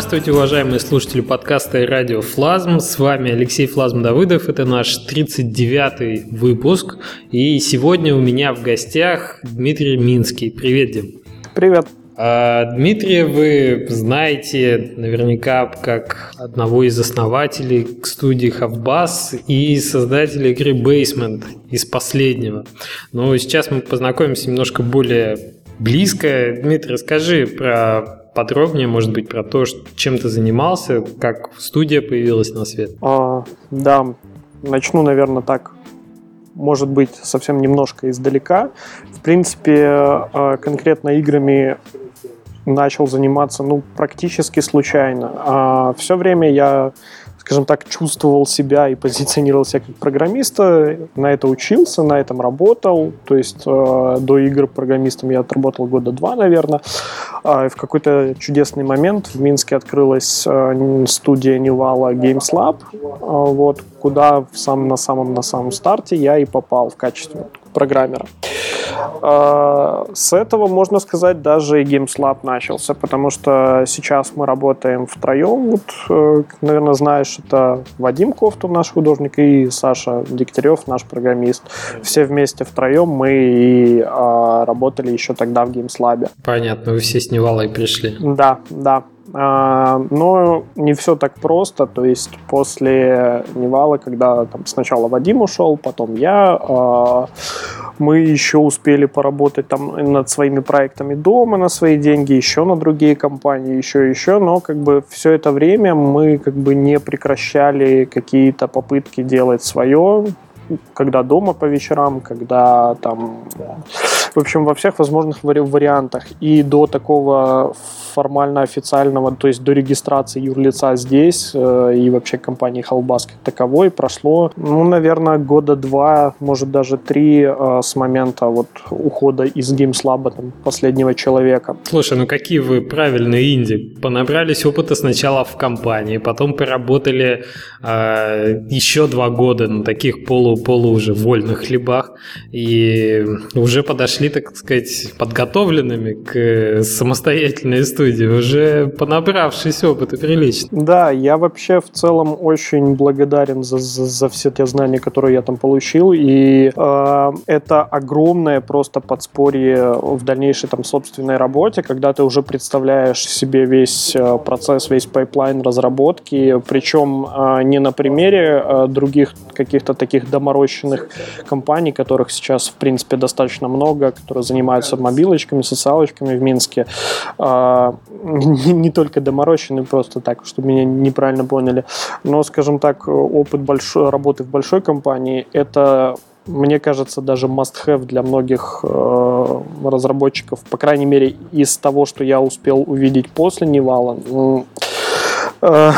Здравствуйте, уважаемые слушатели подкаста и радио Флазм. С вами Алексей Флазм Давыдов. Это наш 39-й выпуск. И сегодня у меня в гостях Дмитрий Минский. Привет, Дим. Привет. А, Дмитрия вы знаете наверняка как одного из основателей студии Хавбас и создателя игры Basement из последнего. Но сейчас мы познакомимся немножко более близко. Дмитрий, расскажи про подробнее, может быть, про то, чем ты занимался, как студия появилась на свет? А, да, начну, наверное, так, может быть, совсем немножко издалека. В принципе, а, конкретно играми начал заниматься, ну, практически случайно. А все время я скажем так, чувствовал себя и позиционировал себя как программиста, на это учился, на этом работал. То есть э, до игр программистом я отработал года два, наверное. А в какой-то чудесный момент в Минске открылась э, студия Невала Games Lab, э, вот, куда в самом, на самом на самом старте я и попал в качестве программера. А, с этого, можно сказать, даже и Games Lab начался, потому что сейчас мы работаем втроем. Вот, э, наверное, знаешь, это Вадим Кофтун, наш художник, и Саша Дегтярев, наш программист. Все вместе втроем мы и а, работали еще тогда в Games Lab. Понятно, вы все с Невалой пришли. Да, да. А, но не все так просто, то есть после Невала, когда там сначала Вадим ушел, потом я, а, мы еще успели поработать там над своими проектами дома на свои деньги, еще на другие компании, еще еще, но как бы все это время мы как бы не прекращали какие-то попытки делать свое, когда дома по вечерам, когда там, в общем, во всех возможных вари- вариантах. И до такого формально официального, то есть до регистрации юрлица здесь э, и вообще компании Халбас как таковой прошло, ну, наверное, года два, может даже три э, с момента вот ухода из GameSlab там, последнего человека. Слушай, ну какие вы правильные инди. Понабрались опыта сначала в компании, потом поработали э, еще два года на таких полу полу уже вольных хлебах и уже подошли, так сказать, подготовленными к самостоятельной студии, уже понабравшись опыта прилично. Да, я вообще в целом очень благодарен за, за, за все те знания, которые я там получил, и э, это огромное просто подспорье в дальнейшей там собственной работе, когда ты уже представляешь себе весь э, процесс, весь pipeline разработки, причем э, не на примере э, других каких-то таких доморощенных компаний, которых сейчас, в принципе, достаточно много, которые занимаются мобилочками, социалочками в Минске. А, не, только доморощенные, просто так, чтобы меня неправильно поняли. Но, скажем так, опыт большой, работы в большой компании – это мне кажется, даже must-have для многих э, разработчиков, по крайней мере, из того, что я успел увидеть после Невала. Э,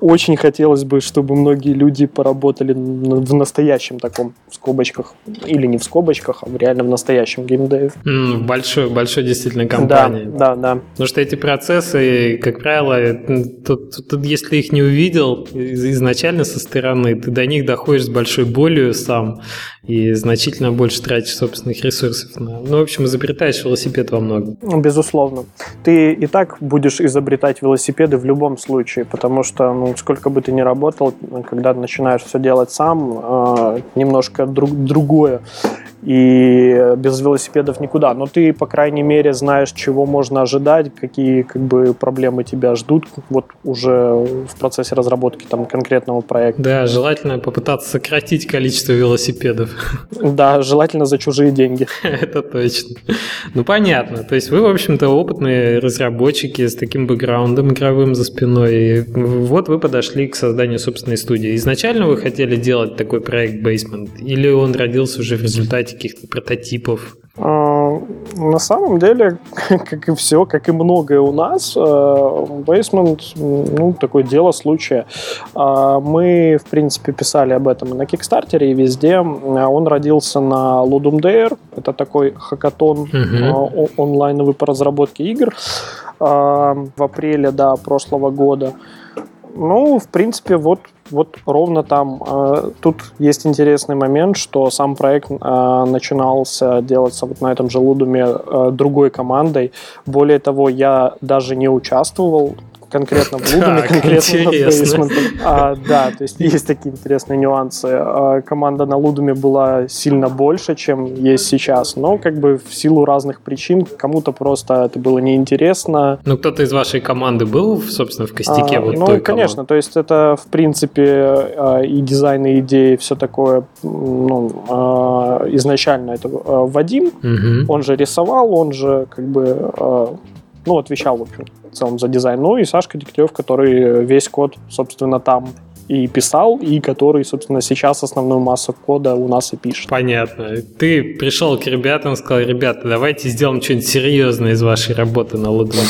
очень хотелось бы, чтобы многие люди поработали в настоящем таком, в скобочках, или не в скобочках, а реально в настоящем геймдеве. Mm, большой, большой действительно компании. Да, да, да. Потому что эти процессы, как правило, тут, тут если их не увидел изначально со стороны, ты до них доходишь с большой болью сам и значительно больше тратишь собственных ресурсов. На... Ну, в общем, изобретаешь велосипед во многом. Безусловно. Ты и так будешь изобретать велосипеды в любом случае, потому что ну, сколько бы ты ни работал, когда начинаешь все делать сам, э, немножко друг, другое и без велосипедов никуда. Но ты, по крайней мере, знаешь, чего можно ожидать, какие как бы проблемы тебя ждут вот уже в процессе разработки там конкретного проекта. Да, желательно попытаться сократить количество велосипедов. Да, желательно за чужие деньги. Это точно. Ну, понятно. То есть вы, в общем-то, опытные разработчики с таким бэкграундом игровым за спиной. И вот вы подошли к созданию собственной студии. Изначально вы хотели делать такой проект Basement? Или он родился уже в результате каких-то прототипов? А, на самом деле, как и все, как и многое у нас, э, Basement, ну, такое дело случая. А, мы, в принципе, писали об этом и на Кикстартере, и везде. Он родился на Ludum Dare, это такой хакатон uh-huh. онлайновый по разработке игр в апреле, да, прошлого года. Ну, в принципе, вот вот ровно там. Э, тут есть интересный момент, что сам проект э, начинался делаться вот на этом же Лудуме э, другой командой. Более того, я даже не участвовал конкретно в Лудуме, конкретно. А, да, то есть есть такие интересные нюансы. А, команда на Лудуме была сильно больше, чем есть сейчас, но как бы в силу разных причин кому-то просто это было неинтересно. Ну, кто-то из вашей команды был, собственно, в костяке а, вот Ну, той конечно, команды. то есть это, в принципе, а, и дизайн, и идеи, все такое, ну, а, изначально это Вадим, угу. он же рисовал, он же как бы ну, отвечал, в общем, в целом за дизайн. Ну и Сашка Дегтярев, который весь код, собственно, там и писал, и который, собственно, сейчас основную массу кода у нас и пишет. Понятно. Ты пришел к ребятам и сказал, ребята, давайте сделаем что-нибудь серьезное из вашей работы на Лудваде.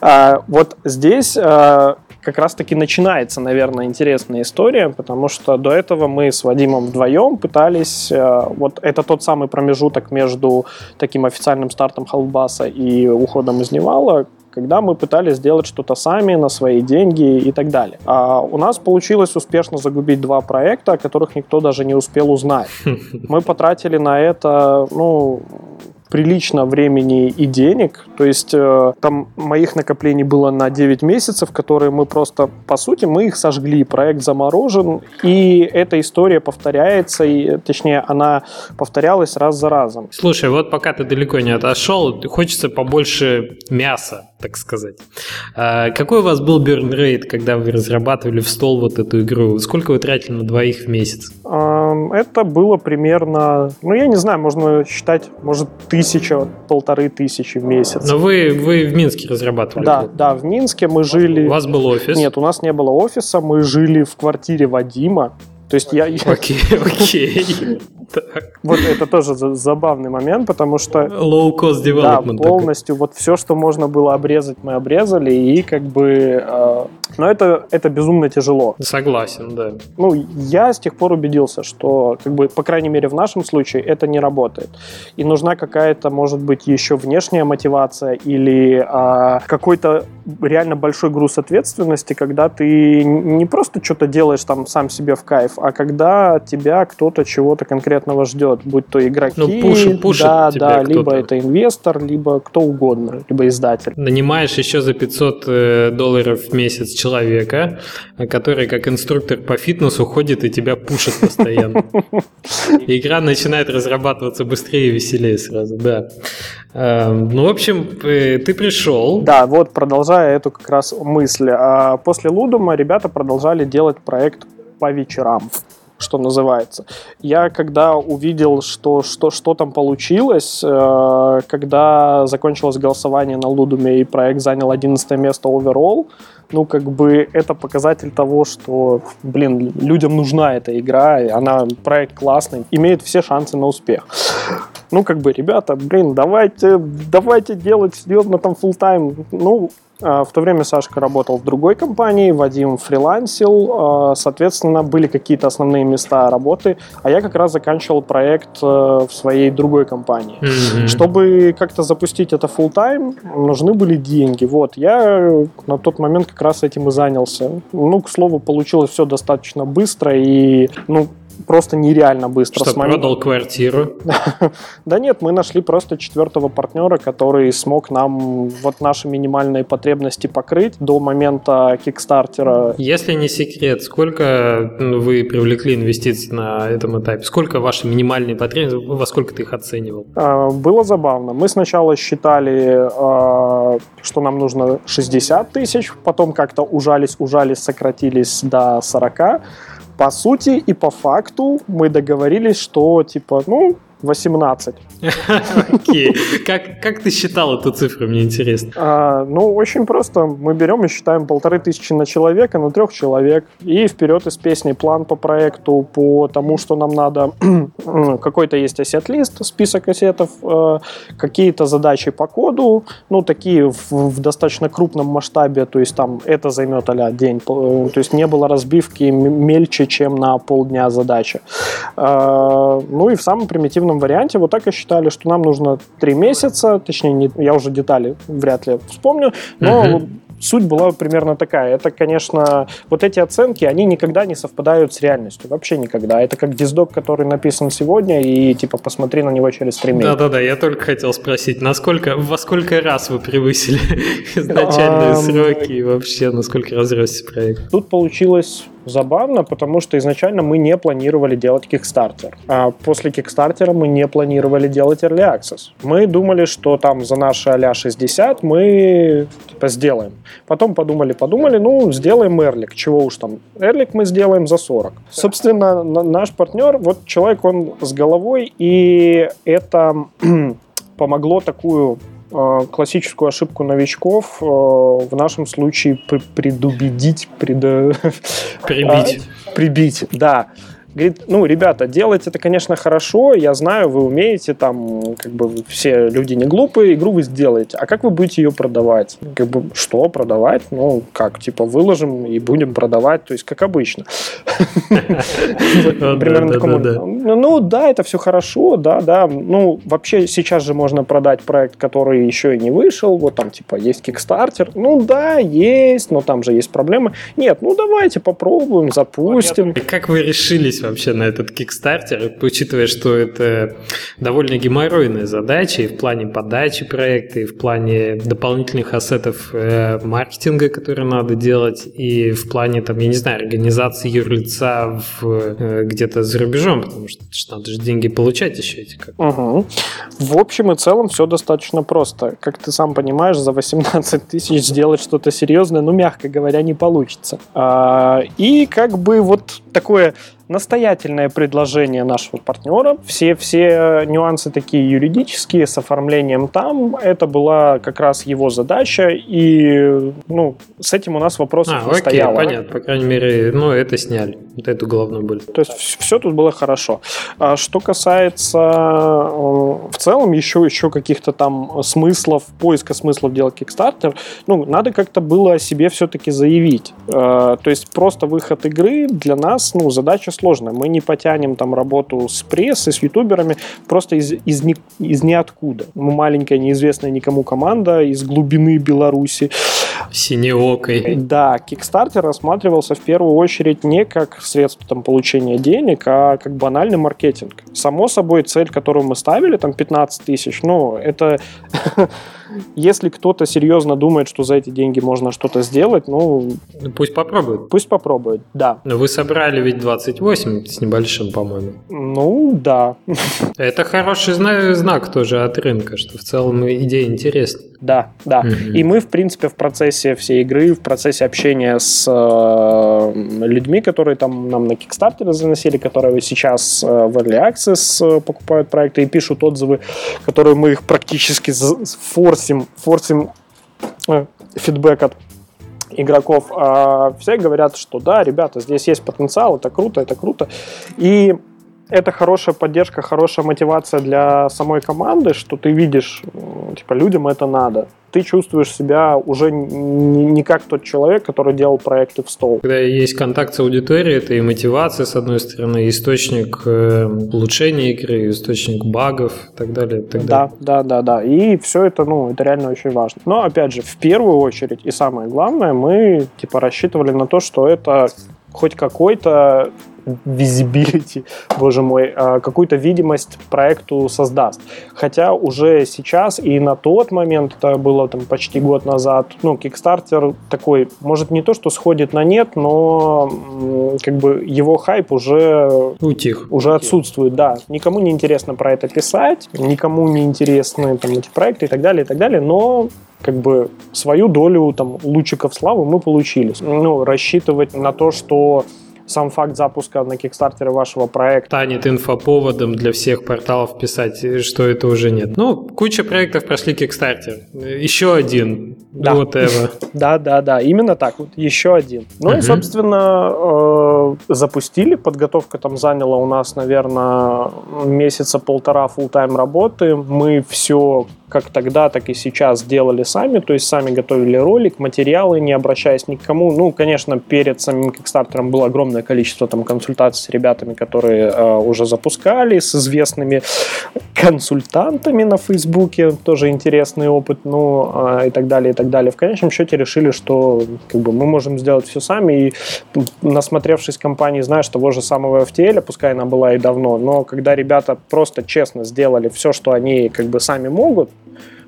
Вот здесь а, как раз-таки начинается, наверное, интересная история, потому что до этого мы с Вадимом вдвоем пытались, а, вот это тот самый промежуток между таким официальным стартом Халбаса и уходом из Невала, когда мы пытались сделать что-то сами на свои деньги и так далее. А у нас получилось успешно загубить два проекта, о которых никто даже не успел узнать. Мы потратили на это, ну, прилично времени и денег. То есть э, там моих накоплений было на 9 месяцев, которые мы просто, по сути, мы их сожгли. Проект заморожен, и эта история повторяется, и, точнее, она повторялась раз за разом. Слушай, вот пока ты далеко не отошел, хочется побольше мяса, так сказать. А какой у вас был rate, когда вы разрабатывали в стол вот эту игру? Сколько вы тратили на двоих в месяц? Это было примерно, ну, я не знаю, можно считать, может, тысяча, полторы тысячи в месяц. Но вы, вы в Минске разрабатывали? Да, да, в Минске мы жили... У вас был офис? Нет, у нас не было офиса, мы жили в квартире Вадима. То есть я... Окей, окей. Вот это тоже забавный момент, потому что... Low cost development. Да, полностью вот все, что можно было обрезать, мы обрезали, и как бы... Э, но это, это безумно тяжело. Согласен, да. Ну, я с тех пор убедился, что, как бы, по крайней мере, в нашем случае это не работает. И нужна какая-то, может быть, еще внешняя мотивация или э, какой-то реально большой груз ответственности, когда ты не просто что-то делаешь там сам себе в кайф, а когда тебя кто-то чего-то конкретного ждет, будь то игроки, ну, пушит, пушит да, да, либо это инвестор, либо кто угодно, либо издатель. Нанимаешь еще за 500 э, долларов в месяц человека, который как инструктор по фитнесу ходит и тебя пушит постоянно. Игра начинает разрабатываться быстрее и веселее сразу, да. Эм, ну, в общем, э, ты пришел. Да, вот продолжая эту как раз мысль. А после Лудума ребята продолжали делать проект по вечерам что называется. Я когда увидел, что, что, что там получилось, э, когда закончилось голосование на Лудуме и проект занял 11 место оверолл, ну, как бы это показатель того, что, блин, людям нужна эта игра, она, проект классный, имеет все шансы на успех. Ну, как бы, ребята, блин, давайте, давайте делать серьезно там full тайм Ну, в то время Сашка работал в другой компании, Вадим фрилансил, а, соответственно, были какие-то основные места работы, а я как раз заканчивал проект э, в своей другой компании. Mm-hmm. Чтобы как-то запустить это full time нужны были деньги. Вот, я на тот момент как раз этим и занялся. Ну, к слову, получилось все достаточно быстро, и, ну, просто нереально быстро. Что, продал квартиру? да нет, мы нашли просто четвертого партнера, который смог нам вот наши минимальные потребности покрыть до момента кикстартера. Если не секрет, сколько вы привлекли инвестиций на этом этапе? Сколько ваши минимальные потребности, во сколько ты их оценивал? А, было забавно. Мы сначала считали, а, что нам нужно 60 тысяч, потом как-то ужались, ужались, сократились до 40 по сути и по факту мы договорились, что типа, ну, 18. Окей. Как, как ты считал эту цифру, мне интересно? А, ну, очень просто. Мы берем и считаем полторы тысячи на человека, на трех человек. И вперед из песни план по проекту, по тому, что нам надо. Какой-то есть ассет-лист, список ассетов, э, какие-то задачи по коду, ну, такие в, в достаточно крупном масштабе, то есть там это займет а день. Э, то есть не было разбивки мельче, чем на полдня задачи. Э, ну и в самом примитивном первом варианте вот так и считали, что нам нужно три месяца, точнее, не, я уже детали вряд ли вспомню, но uh-huh. суть была примерно такая. Это, конечно, вот эти оценки, они никогда не совпадают с реальностью. Вообще никогда. Это как диздок, который написан сегодня, и типа посмотри на него через три месяца. Да-да-да, я только хотел спросить, насколько, во сколько раз вы превысили изначальные сроки и вообще насколько разросся проект? Тут получилось забавно, потому что изначально мы не планировали делать Kickstarter. А после Kickstarter мы не планировали делать Early Access. Мы думали, что там за наши а 60 мы типа сделаем. Потом подумали, подумали, ну, сделаем Эрлик. Чего уж там. Эрлик мы сделаем за 40. Собственно, наш партнер, вот человек, он с головой, и это помогло такую классическую ошибку новичков э, в нашем случае предубедить, пред... прибить. прибить, да. Говорит, ну, ребята, делать это, конечно, хорошо, я знаю, вы умеете, там, как бы, все люди не глупые, игру вы сделаете. А как вы будете ее продавать? Как бы, что продавать? Ну, как, типа, выложим и будем продавать, то есть, как обычно. Примерно такому. Ну, да, это все хорошо, да, да. Ну, вообще, сейчас же можно продать проект, который еще и не вышел, вот там, типа, есть Kickstarter. Ну, да, есть, но там же есть проблемы. Нет, ну, давайте попробуем, запустим. И как вы решились вообще на этот Kickstarter, учитывая, что это довольно геморройная задача и в плане подачи проекта, и в плане дополнительных ассетов э, маркетинга, которые надо делать, и в плане, там, я не знаю, организации юрлица в, э, где-то за рубежом, потому что, что надо же деньги получать еще эти как. Угу. В общем и целом все достаточно просто. Как ты сам понимаешь, за 18 тысяч сделать что-то серьезное, ну, мягко говоря, не получится. А, и как бы вот такое настоятельное предложение нашего партнера. Все, все нюансы такие юридические с оформлением там. Это была как раз его задача. И ну, с этим у нас вопросов а, не окей, стояло. понятно. По крайней мере, ну, это сняли. Вот эту головную боль. То есть все тут было хорошо. А что касается э, в целом еще, еще каких-то там смыслов, поиска смыслов делать Kickstarter, ну, надо как-то было о себе все-таки заявить. Э, то есть просто выход игры для нас, ну, задача сложно. Мы не потянем там работу с прессой, с ютуберами просто из, из, ни, из ниоткуда. Мы маленькая, неизвестная никому команда из глубины Беларуси. Синеокой. Да, Kickstarter рассматривался в первую очередь не как средство там, получения денег, а как банальный маркетинг. Само собой, цель, которую мы ставили, там 15 тысяч, ну, это Если кто-то серьезно думает, что за эти деньги можно что-то сделать, ну... ну пусть попробует. Пусть попробует, да. Но вы собрали ведь 28 с небольшим, по-моему. Ну, да. Это хороший знак тоже от рынка, что в целом идея интересна. Да, да. Угу. И мы, в принципе, в процессе всей игры, в процессе общения с э, людьми, которые там нам на Kickstarter заносили, которые сейчас э, в Early Access э, покупают проекты и пишут отзывы, которые мы их практически форсим, форсим э, фидбэк от игроков. А все говорят, что да, ребята, здесь есть потенциал, это круто, это круто. И это хорошая поддержка, хорошая мотивация для самой команды, что ты видишь, типа, людям это надо. Ты чувствуешь себя уже не, как тот человек, который делал проекты в стол. Когда есть контакт с аудиторией, это и мотивация, с одной стороны, источник э, улучшения игры, источник багов и так далее. И так да, да, да, да. И все это, ну, это реально очень важно. Но, опять же, в первую очередь, и самое главное, мы, типа, рассчитывали на то, что это хоть какой-то visibility, боже мой, а, какую-то видимость проекту создаст. Хотя уже сейчас и на тот момент, это было там почти год назад, ну, Kickstarter такой, может не то, что сходит на нет, но как бы его хайп уже утих, уже отсутствует, да. Никому не интересно про это писать, никому не интересны там эти проекты и так далее, и так далее, но как бы свою долю там лучиков славы мы получили. Ну, рассчитывать на то, что сам факт запуска на Кикстартере вашего проекта. Станет инфоповодом для всех порталов писать, что это уже нет. Ну, куча проектов прошли Кикстартер. Еще один. Да. Это. Да, да, да. Именно так. Вот еще один. Ну и, собственно, э, запустили. Подготовка там заняла у нас, наверное, месяца полтора full-time работы. Мы все как тогда, так и сейчас делали сами, то есть сами готовили ролик, материалы, не обращаясь ни к кому. Ну, конечно, перед самим Кикстартером был огромный огромное количество там консультаций с ребятами, которые э, уже запускали, с известными консультантами на Фейсбуке, тоже интересный опыт, ну э, и так далее, и так далее. В конечном счете решили, что как бы мы можем сделать все сами, и насмотревшись компании, знаешь, того же самого FTL, пускай она была и давно, но когда ребята просто честно сделали все, что они как бы сами могут,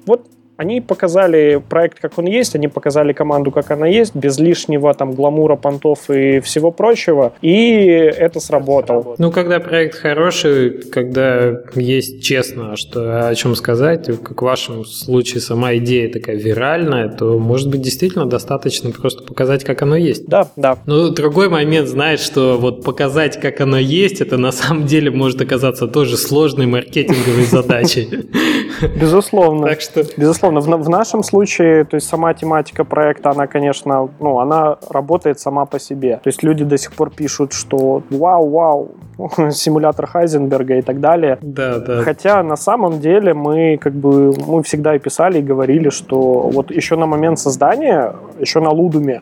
вот они показали проект, как он есть, они показали команду, как она есть, без лишнего там гламура, понтов и всего прочего, и это сработало. Ну, когда проект хороший, когда есть честно, что о чем сказать, как в вашем случае сама идея такая виральная, то, может быть, действительно достаточно просто показать, как оно есть. Да, да. Но другой момент знает, что вот показать, как оно есть, это на самом деле может оказаться тоже сложной маркетинговой задачей. Безусловно. Так что... Безусловно в, в нашем случае, то есть сама тематика проекта, она, конечно, ну, она работает сама по себе. То есть люди до сих пор пишут, что вау, вау, симулятор Хайзенберга и так далее. Да, да. Хотя на самом деле мы как бы мы всегда и писали и говорили, что вот еще на момент создания, еще на Лудуме,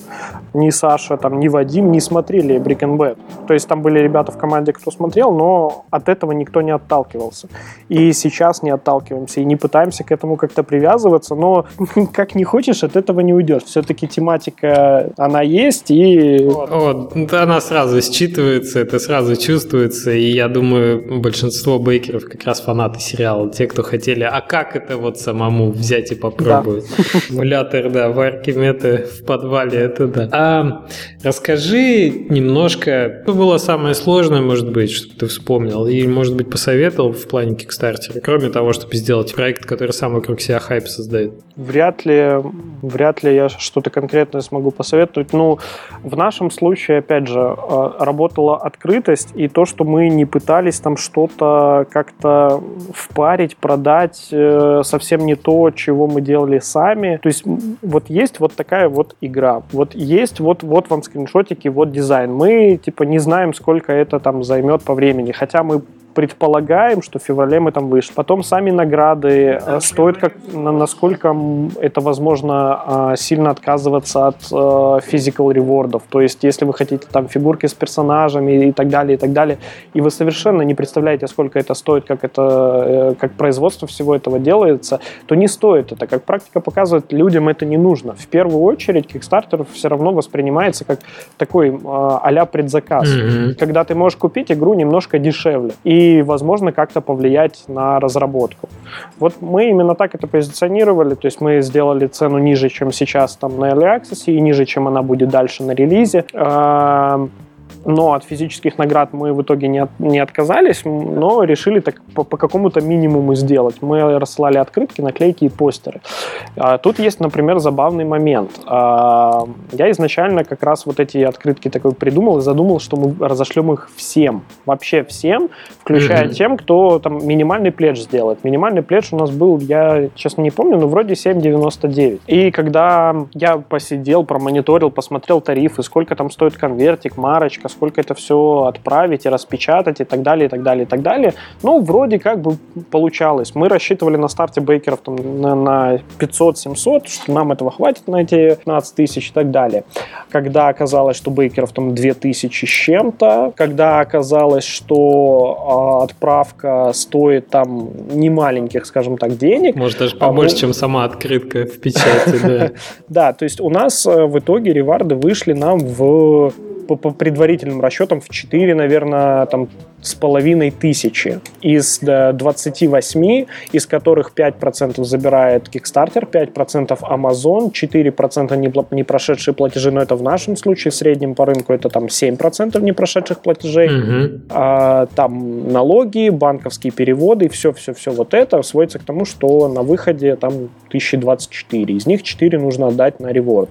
ни Саша, там, ни Вадим не смотрели Brick and Bad. То есть там были ребята в команде, кто смотрел, но от этого никто не отталкивался. И сейчас не отталкиваемся и не пытаемся к этому как-то привязываться, но как не хочешь, от этого не уйдешь. Все-таки тематика, она есть, и... Вот, она сразу считывается, это сразу чувствуется и я думаю, большинство бейкеров как раз фанаты сериала, те, кто хотели, а как это вот самому взять и попробовать? Да. Эмулятор, да, варки меты в подвале, это да. А расскажи немножко, что было самое сложное, может быть, что ты вспомнил, и, может быть, посоветовал в плане Kickstarter, кроме того, чтобы сделать проект, который сам вокруг себя хайп создает? Вряд ли, вряд ли я что-то конкретное смогу посоветовать. Ну, в нашем случае, опять же, э, работала открытость и то, что что мы не пытались там что-то как-то впарить, продать, э, совсем не то, чего мы делали сами. То есть вот есть вот такая вот игра, вот есть вот, вот вам скриншотики, вот дизайн. Мы типа не знаем, сколько это там займет по времени, хотя мы предполагаем, что в феврале мы там вышли. Потом сами награды э, стоят, как, насколько это возможно э, сильно отказываться от э, physical ревордов. То есть, если вы хотите там фигурки с персонажами и так далее, и так далее, и вы совершенно не представляете, сколько это стоит, как это, как производство всего этого делается, то не стоит это. Как практика показывает, людям это не нужно. В первую очередь, Kickstarter все равно воспринимается как такой а-ля предзаказ, mm-hmm. когда ты можешь купить игру немножко дешевле. И и, возможно, как-то повлиять на разработку. Вот мы именно так это позиционировали, то есть мы сделали цену ниже, чем сейчас там на Early Access, и ниже, чем она будет дальше на релизе но от физических наград мы в итоге не, от, не отказались, но решили так по, по какому-то минимуму сделать. Мы рассылали открытки, наклейки и постеры. А, тут есть, например, забавный момент. А, я изначально как раз вот эти открытки такой придумал и задумал, что мы разошлем их всем, вообще всем, включая mm-hmm. тем, кто там минимальный пледж сделает. Минимальный пледж у нас был, я честно не помню, но вроде 7,99. И когда я посидел, промониторил, посмотрел тарифы, сколько там стоит конвертик, марочка, сколько это все отправить и распечатать и так далее, и так далее, и так далее. Ну, вроде как бы получалось. Мы рассчитывали на старте бейкеров там, на, на 500-700, что нам этого хватит на эти 15 тысяч и так далее. Когда оказалось, что бейкеров там 2000 с чем-то, когда оказалось, что э, отправка стоит там немаленьких, скажем так, денег. Может, даже побольше, а, чем сама открытка в печати, да. Да, то есть у нас э, в итоге реварды вышли нам в по, по предварительным расчетам в 4, наверное, там с половиной тысячи из 28, из которых 5% забирает Kickstarter, 5% Amazon, 4% не, не прошедшие платежи, но это в нашем случае в среднем по рынку это там 7% не прошедших платежей, угу. а, там налоги, банковские переводы, все-все-все вот это сводится к тому, что на выходе там 1024, из них 4 нужно отдать на реворд.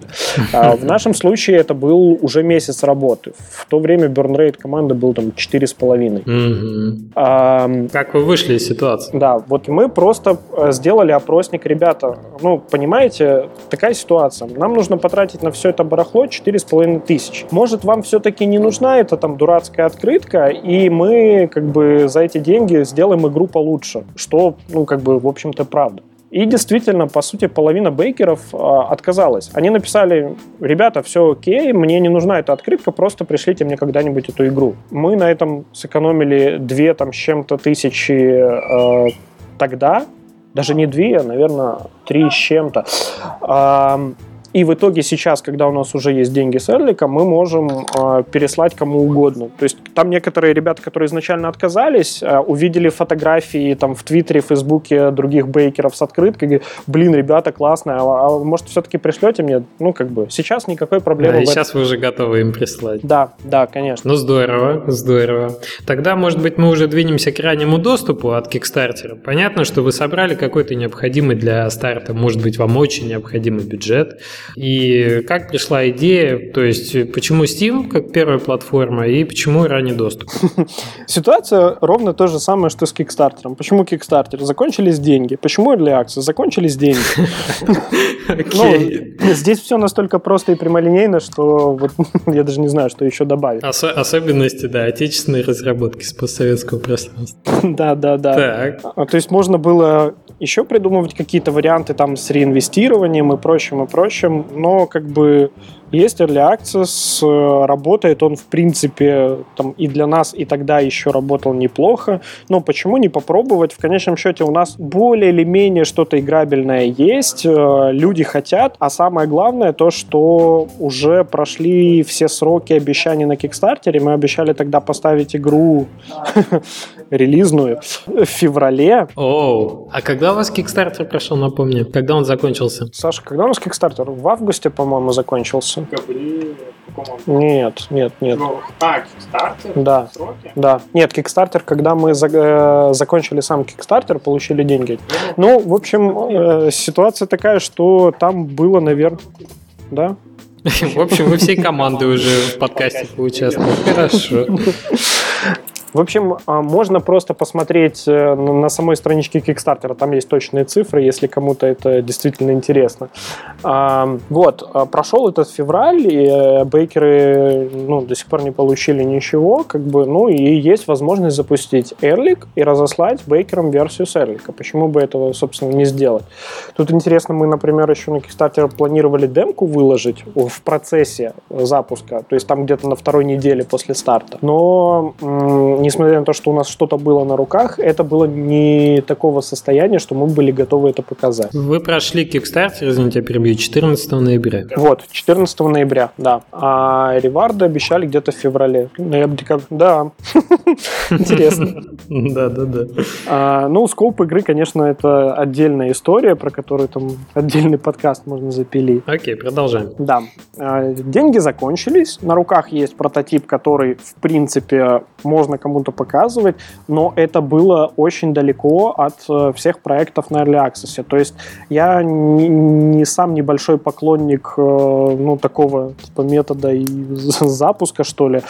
А, в нашем случае это был уже месяц работы, в то время burn rate команды был там 4,5. Угу. А, как вы вышли из ситуации? Да, вот мы просто э, сделали опросник. Ребята, ну, понимаете, такая ситуация. Нам нужно потратить на все это барахло 4,5 тысячи. Может, вам все-таки не нужна эта там дурацкая открытка, и мы как бы за эти деньги сделаем игру получше, что, ну, как бы, в общем-то, правда. И действительно, по сути, половина бейкеров э, отказалась. Они написали, ребята, все окей, мне не нужна эта открытка, просто пришлите мне когда-нибудь эту игру. Мы на этом сэкономили две там с чем-то тысячи э, тогда, даже не две, а, наверное, три с чем-то. И в итоге сейчас, когда у нас уже есть деньги с Эрлика, мы можем э, переслать кому угодно. То есть там некоторые ребята, которые изначально отказались, э, увидели фотографии там в Твиттере, Фейсбуке других бейкеров с открыткой, говорят, блин, ребята, классно, а, а может все-таки пришлете мне? Ну, как бы, сейчас никакой проблемы. Да, и сейчас вы уже готовы им прислать. Да, да, конечно. Ну, здорово, здорово. Тогда, может быть, мы уже двинемся к раннему доступу от Kickstarter. Понятно, что вы собрали какой-то необходимый для старта, может быть, вам очень необходимый бюджет. И как пришла идея, то есть почему Steam как первая платформа и почему ранний доступ? Ситуация ровно то же самое, что с Kickstarter. Почему Kickstarter? Закончились деньги. Почему Early Access? Закончились деньги. Ну, здесь все настолько просто и прямолинейно, что вот я даже не знаю, что еще добавить. Особенности, да, отечественной разработки с постсоветского пространства. Да, да, да. Так. А, то есть можно было еще придумывать какие-то варианты там с реинвестированием и прочим, и прочим, но как бы есть Early Access, э, работает он, в принципе, там и для нас, и тогда еще работал неплохо. Но почему не попробовать? В конечном счете у нас более или менее что-то играбельное есть, э, люди хотят, а самое главное то, что уже прошли все сроки обещаний на Кикстартере. Мы обещали тогда поставить игру релизную в феврале. О, а когда у вас Kickstarter прошел, напомню? Когда он закончился? Саша, когда у нас Kickstarter? В августе, по-моему, закончился. Габри Нет, нет, нет. Ну, а, Kickstarter? Да. Сроки? Да. Нет, Kickstarter, когда мы за, э, закончили сам Kickstarter, получили деньги. Ну, в общем, э, ситуация такая, что там было, наверное... Да? В общем, вы всей командой уже в подкасте поучаствовали. Хорошо. В общем, а, можно просто посмотреть э, на самой страничке Kickstarter, там есть точные цифры, если кому-то это действительно интересно. А, вот, а, прошел этот февраль, и э, бейкеры ну, до сих пор не получили ничего, как бы, ну и есть возможность запустить Эрлик и разослать бейкерам версию с Эрлика. Почему бы этого, собственно, не сделать? Тут интересно, мы, например, еще на Kickstarter планировали демку выложить в процессе запуска, то есть там где-то на второй неделе после старта. Но несмотря на то, что у нас что-то было на руках, это было не такого состояния, что мы были готовы это показать. Вы прошли Kickstarter, извините, я перебью, 14 ноября. Вот, 14 ноября, да. А реварды обещали где-то в феврале. Ноябрь, декабрь. Да. Интересно. Да, да, да. А, ну, скоп игры, конечно, это отдельная история, про которую там отдельный подкаст можно запилить. Окей, продолжаем. Да. А, деньги закончились. На руках есть прототип, который, в принципе, можно кому кому-то показывать, но это было очень далеко от э, всех проектов на Early Access. То есть я не, не сам небольшой поклонник э, ну, такого типа, метода и запуска, что ли.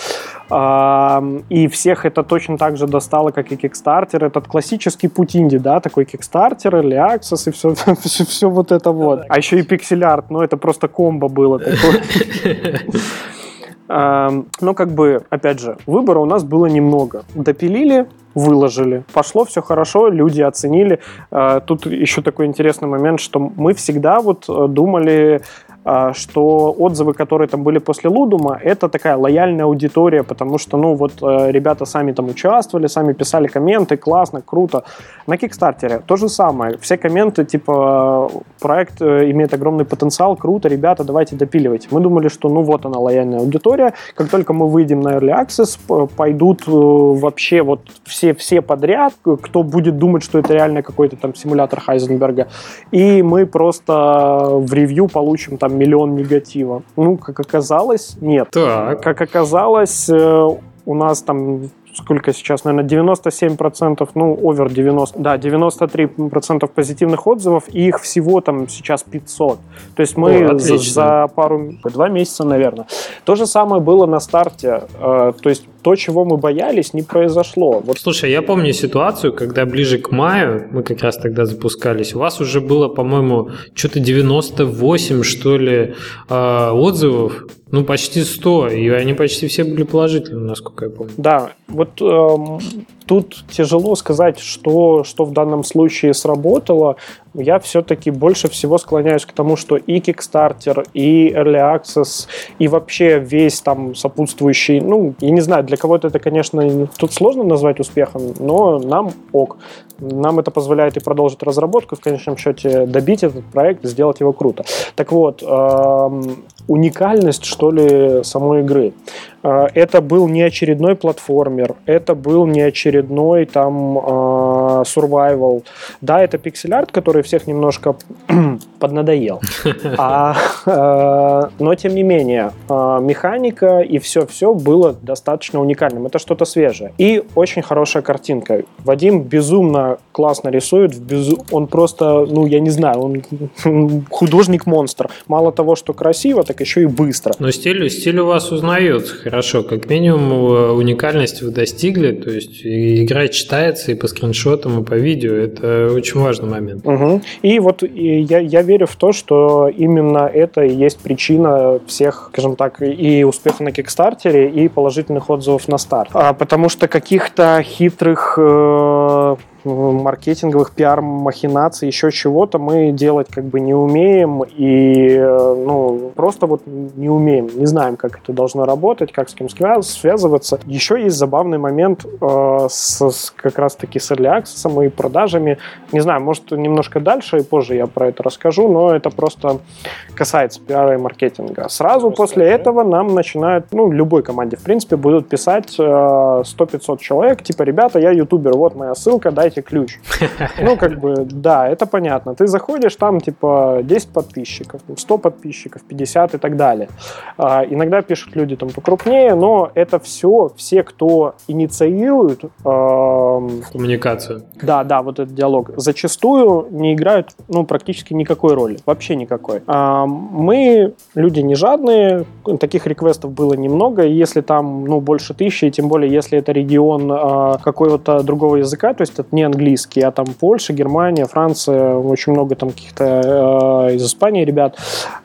И всех это точно так же достало, как и Kickstarter. Этот классический путь инди, да, такой Kickstarter, Early Access и все, все, все вот это вот. А еще и пиксель-арт, ну это просто комбо было такое. Но как бы, опять же, выбора у нас было немного. Допилили, выложили. Пошло все хорошо, люди оценили. А, тут еще такой интересный момент, что мы всегда вот э, думали что отзывы, которые там были после Лудума, это такая лояльная аудитория, потому что, ну, вот э, ребята сами там участвовали, сами писали комменты, классно, круто. На Кикстартере то же самое. Все комменты, типа, проект э, имеет огромный потенциал, круто, ребята, давайте допиливать. Мы думали, что, ну, вот она, лояльная аудитория. Как только мы выйдем на Early Access, пойдут э, вообще вот все, все подряд, кто будет думать, что это реально какой-то там симулятор Хайзенберга. И мы просто в ревью получим там миллион негатива. Ну, как оказалось, нет. Так. Как оказалось, э, у нас там сколько сейчас, наверное, 97%, ну, овер 90, да, 93% позитивных отзывов, и их всего там сейчас 500. То есть мы О, за, за пару, два месяца, наверное. То же самое было на старте. Э, то есть то, чего мы боялись, не произошло. Вот. Слушай, я помню ситуацию, когда ближе к маю, мы как раз тогда запускались, у вас уже было, по-моему, что-то 98, что ли, э, отзывов, ну, почти 100, и они почти все были положительные, насколько я помню. Да, вот эм, тут тяжело сказать, что, что в данном случае сработало. Я все-таки больше всего склоняюсь к тому, что и Kickstarter, и Early Access, и вообще весь там сопутствующий, ну, я не знаю, для кого-то это, конечно, тут сложно назвать успехом, но нам ок. Нам это позволяет и продолжить разработку, в конечном счете добить этот проект, сделать его круто. Так вот, эм, уникальность, что ли, самой игры. Э, это был не очередной платформер, это был не очередной там э, survival. Да, это пиксель-арт, который всех немножко поднадоел. А, э, но, тем не менее, механика и все-все было достаточно уникальным. Это что-то свежее. И очень хорошая картинка. Вадим безумно классно рисует. Он просто, ну, я не знаю, он художник-монстр. Мало того, что красиво, так еще и быстро. Но стиль, стиль у вас узнается хорошо. Как минимум э, уникальность вы достигли, то есть игра читается и по скриншотам, и по видео. Это очень важный момент. Угу. И вот и я, я верю в то, что именно это и есть причина всех, скажем так, и успеха на Кикстартере, и положительных отзывов на старт. А, потому что каких-то хитрых э, маркетинговых пиар-махинаций, еще чего-то мы делать как бы не умеем и ну, просто вот не умеем, не знаем, как это должно работать, как с кем связываться. Еще есть забавный момент э, с, с как раз-таки с Early Access и продажами. Не знаю, может, немножко дальше и позже я про это расскажу, но это просто касается пиара и маркетинга. Сразу просто после этого нам начинают, ну, любой команде, в принципе, будут писать э, 100-500 человек, типа, ребята, я ютубер, вот моя ссылка, дайте дайте ключ. Ну, как бы, да, это понятно. Ты заходишь, там, типа, 10 подписчиков, 100 подписчиков, 50 и так далее. А, иногда пишут люди там покрупнее, но это все, все, кто инициирует... Э, Коммуникацию. Да, да, вот этот диалог. Зачастую не играют, ну, практически никакой роли. Вообще никакой. А, мы люди не жадные, таких реквестов было немного, если там, ну, больше тысячи, и тем более, если это регион э, какого-то другого языка, то есть это не английский, а там Польша, Германия, Франция, очень много там каких-то э, из Испании ребят,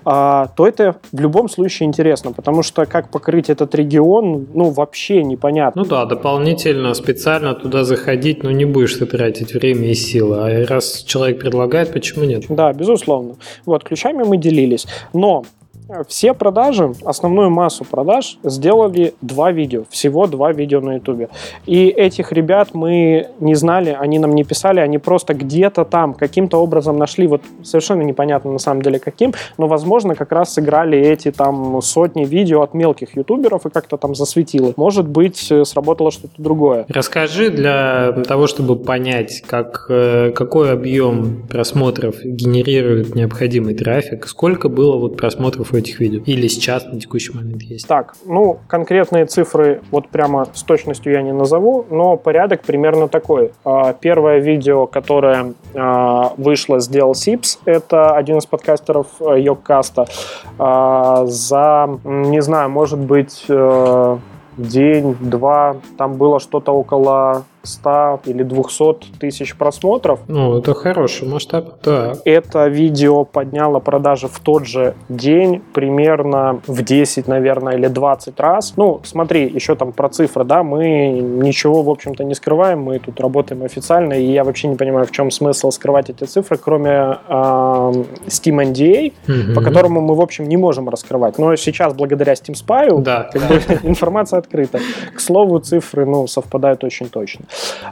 э, то это в любом случае интересно, потому что как покрыть этот регион, ну, вообще непонятно. Ну да, дополнительно, специально туда заходить, ну, не будешь ты тратить время и силы, а раз человек предлагает, почему нет? Да, безусловно. Вот, ключами мы делились. Но все продажи, основную массу продаж сделали два видео, всего два видео на ютубе. И этих ребят мы не знали, они нам не писали, они просто где-то там каким-то образом нашли, вот совершенно непонятно на самом деле каким, но возможно как раз сыграли эти там сотни видео от мелких ютуберов и как-то там засветило. Может быть э, сработало что-то другое. Расскажи для того, чтобы понять, как, э, какой объем просмотров генерирует необходимый трафик, сколько было вот просмотров этих видео? Или сейчас на текущий момент есть? Так, ну, конкретные цифры вот прямо с точностью я не назову, но порядок примерно такой. А, первое видео, которое а, вышло, сделал Сипс, это один из подкастеров э, Йоккаста. А, за, не знаю, может быть, э, день-два, там было что-то около 100 или 200 тысяч просмотров. Ну, это хороший масштаб, да. Это видео подняло продажи в тот же день примерно в 10, наверное, или 20 раз. Ну, смотри, еще там про цифры, да, мы ничего, в общем-то, не скрываем, мы тут работаем официально, и я вообще не понимаю, в чем смысл скрывать эти цифры, кроме э, Steam NDA, угу. по которому мы, в общем, не можем раскрывать. Но сейчас, благодаря Steam Spy, да. как бы, информация открыта. К слову, цифры, ну, совпадают очень точно.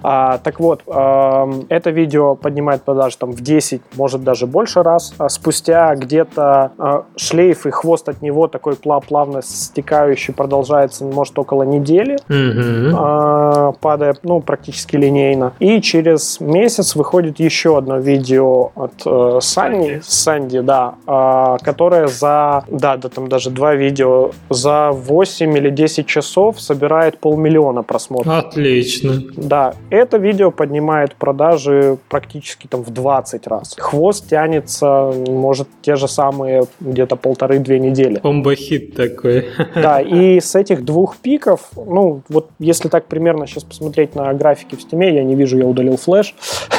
А, так вот, а, это видео поднимает продажи там в 10, может даже больше раз. А спустя где-то а, шлейф и хвост от него такой плавно стекающий продолжается, может, около недели, mm-hmm. а, падая, ну, практически линейно. И через месяц выходит еще одно видео от э, Санни, Санди, да, а, которое за, да, да, там даже два видео за 8 или 10 часов собирает полмиллиона просмотров. Отлично. Да, это видео поднимает продажи практически там в 20 раз. Хвост тянется, может, те же самые где-то полторы-две недели. Бомбохит такой. Да, и с этих двух пиков, ну, вот если так примерно сейчас посмотреть на графики в Steam е, я не вижу, я удалил Flash,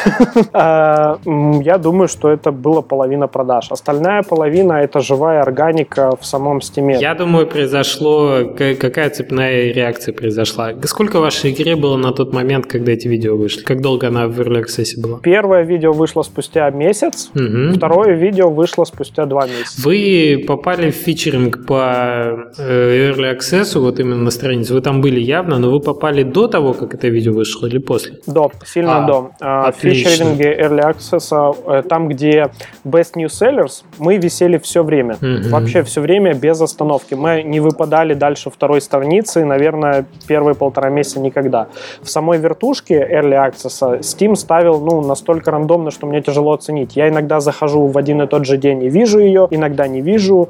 а, я думаю, что это было половина продаж. Остальная половина — это живая органика в самом Steam е. Я думаю, произошло, какая цепная реакция произошла. Сколько в вашей игре было на тот момент момент, когда эти видео вышли? Как долго она в Early Access была? Первое видео вышло спустя месяц, угу. второе видео вышло спустя два месяца. Вы попали в фичеринг по э, Early Access, вот именно на странице, вы там были явно, но вы попали до того, как это видео вышло или после? До, сильно а, до. А, в фичеринге Early Access, э, там, где Best New Sellers, мы висели все время. Угу. Вообще все время без остановки. Мы не выпадали дальше второй страницы, наверное, первые полтора месяца никогда. В самой вертушке Early Access Steam ставил ну, настолько рандомно, что мне тяжело оценить. Я иногда захожу в один и тот же день и вижу ее, иногда не вижу.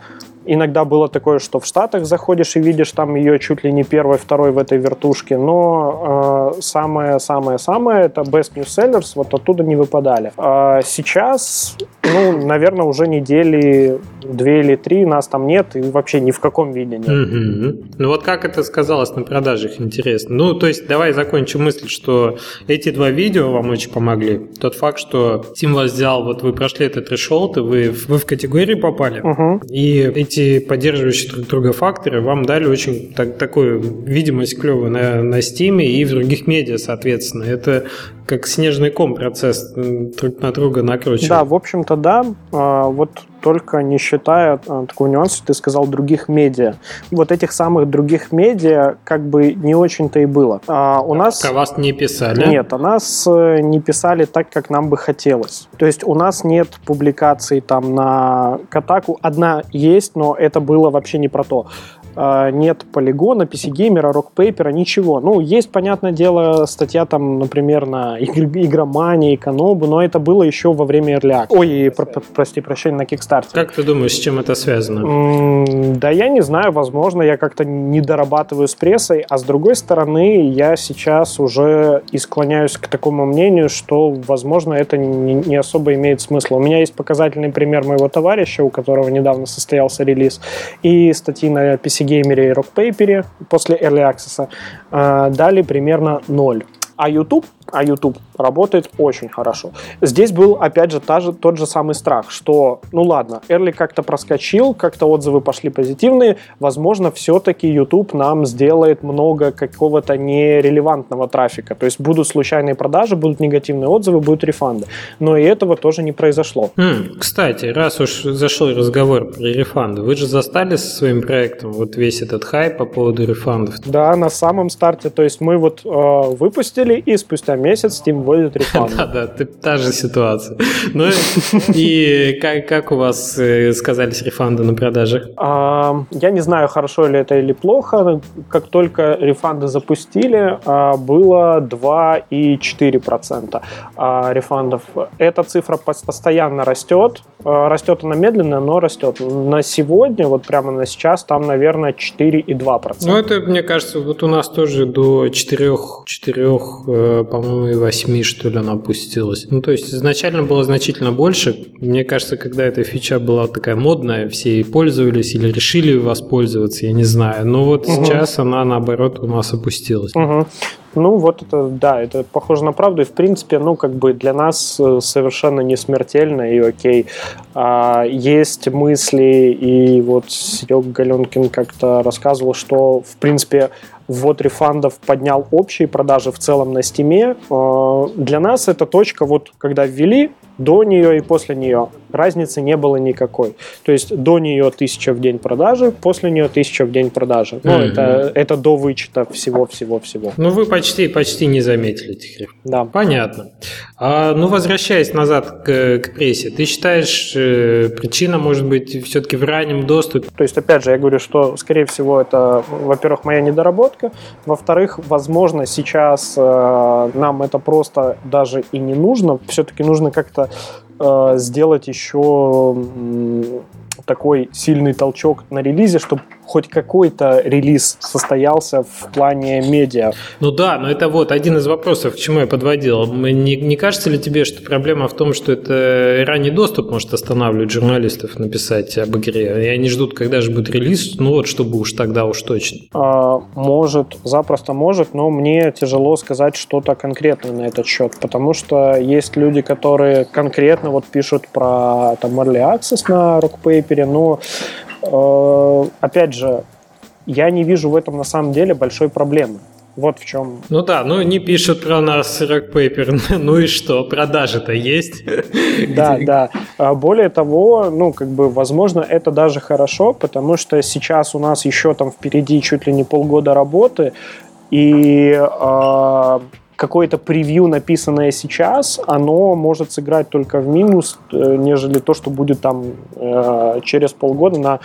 Иногда было такое, что в Штатах заходишь и видишь там ее чуть ли не первой, второй в этой вертушке, но самое-самое-самое э, это Best New Sellers, вот оттуда не выпадали. А сейчас, ну, наверное, уже недели две или три нас там нет и вообще ни в каком виде нет. Mm-hmm. Ну вот как это сказалось на продажах, интересно. Ну, то есть давай закончим мысль, что эти два видео вам очень помогли. Тот факт, что Тим вас взял, вот вы прошли этот решолт, и вы, вы в категорию попали, uh-huh. и эти эти поддерживающие друг друга факторы вам дали очень так, такую видимость клевую на, на Steam и в других медиа, соответственно. Это как снежный ком процесс друг на друга накручивает. Да, в общем-то, да. А, вот только не считая а, такого нюанса, ты сказал других медиа. Вот этих самых других медиа как бы не очень-то и было. А у нас... Про вас не писали? Нет, о нас э, не писали так, как нам бы хотелось. То есть у нас нет публикаций там на Катаку. Одна есть, но это было вообще не про то. А, нет полигона, PC Gamer, Rockpaper, ничего. Ну, есть, понятное дело, статья там, например, на Игромании, Канобу, но это было еще во время Early Ой, про, прости, прощения, на Kickstarter. Как ты думаешь, с чем это связано? Да я не знаю, возможно, я как-то не дорабатываю с прессой, а с другой стороны, я сейчас уже и склоняюсь к такому мнению, что, возможно, это не, не особо имеет смысла. У меня есть показательный пример моего товарища, у которого недавно состоялся релиз, и статьи на PC Gamer и Rockpaper после Early Access э, дали примерно 0. А YouTube а YouTube работает очень хорошо. Здесь был, опять же, та же, тот же самый страх, что, ну ладно, Early как-то проскочил, как-то отзывы пошли позитивные, возможно, все-таки YouTube нам сделает много какого-то нерелевантного трафика, то есть будут случайные продажи, будут негативные отзывы, будут рефанды. Но и этого тоже не произошло. Mm, кстати, раз уж зашел разговор про рефанды, вы же застали со своим проектом вот весь этот хайп по поводу рефандов? Да, на самом старте, то есть мы вот э, выпустили и спустя месяц Steam вводит рекламу. Да-да, та же ситуация. Ну и как, у вас э, сказались рефанды на продаже? А, я не знаю, хорошо ли это или плохо. Как только рефанды запустили, а, было 2,4% а, рефандов. Эта цифра постоянно растет. Растет она медленно, но растет. На сегодня, вот прямо на сейчас, там, наверное, 4,2%. Ну, это, мне кажется, вот у нас тоже до 4, 4 по-моему, по-моему, и 8, что ли, она опустилась. Ну, то есть изначально было значительно больше. Мне кажется, когда эта фича была такая модная, все ей пользовались или решили воспользоваться, я не знаю. Но вот угу. сейчас она, наоборот, у нас опустилась. Угу. Ну, вот это, да, это похоже на правду. И, в принципе, ну, как бы для нас э, совершенно не смертельно и окей. А, есть мысли, и вот Серега Галенкин как-то рассказывал, что, в принципе, ввод refund ов поднял общие продажи в целом на Steam е. А, для нас это точка, вот когда ввели, до нее и после нее разницы не было никакой. То есть до нее тысяча в день продажи, после нее тысяча в день продажи. Ну, mm-hmm. это, это до вычета всего-всего-всего. Ну, вы почти, почти не заметили этих Да. Понятно. А, ну, возвращаясь назад к, к прессе, ты считаешь, э, причина может быть все-таки в раннем доступе? То есть, опять же, я говорю, что, скорее всего, это, во-первых, моя недоработка, во-вторых, возможно, сейчас э, нам это просто даже и не нужно, все-таки нужно как-то сделать еще такой сильный толчок на релизе, чтобы хоть какой-то релиз состоялся в плане медиа. Ну да, но это вот один из вопросов, к чему я подводил. Не, не кажется ли тебе, что проблема в том, что это ранний доступ может останавливать журналистов написать об игре, и они ждут, когда же будет релиз, ну вот, чтобы уж тогда уж точно? А, может, запросто может, но мне тяжело сказать что-то конкретное на этот счет, потому что есть люди, которые конкретно вот пишут про там Early Access на Rockpaper, но Э, опять же, я не вижу в этом на самом деле большой проблемы. Вот в чем. Ну да, ну не пишут про нас Rock Paper, ну и что, продажи-то есть? Да, да. А более того, ну как бы, возможно, это даже хорошо, потому что сейчас у нас еще там впереди чуть ли не полгода работы, и э, какое-то превью, написанное сейчас, оно может сыграть только в минус, э, нежели то, что будет там э, через полгода на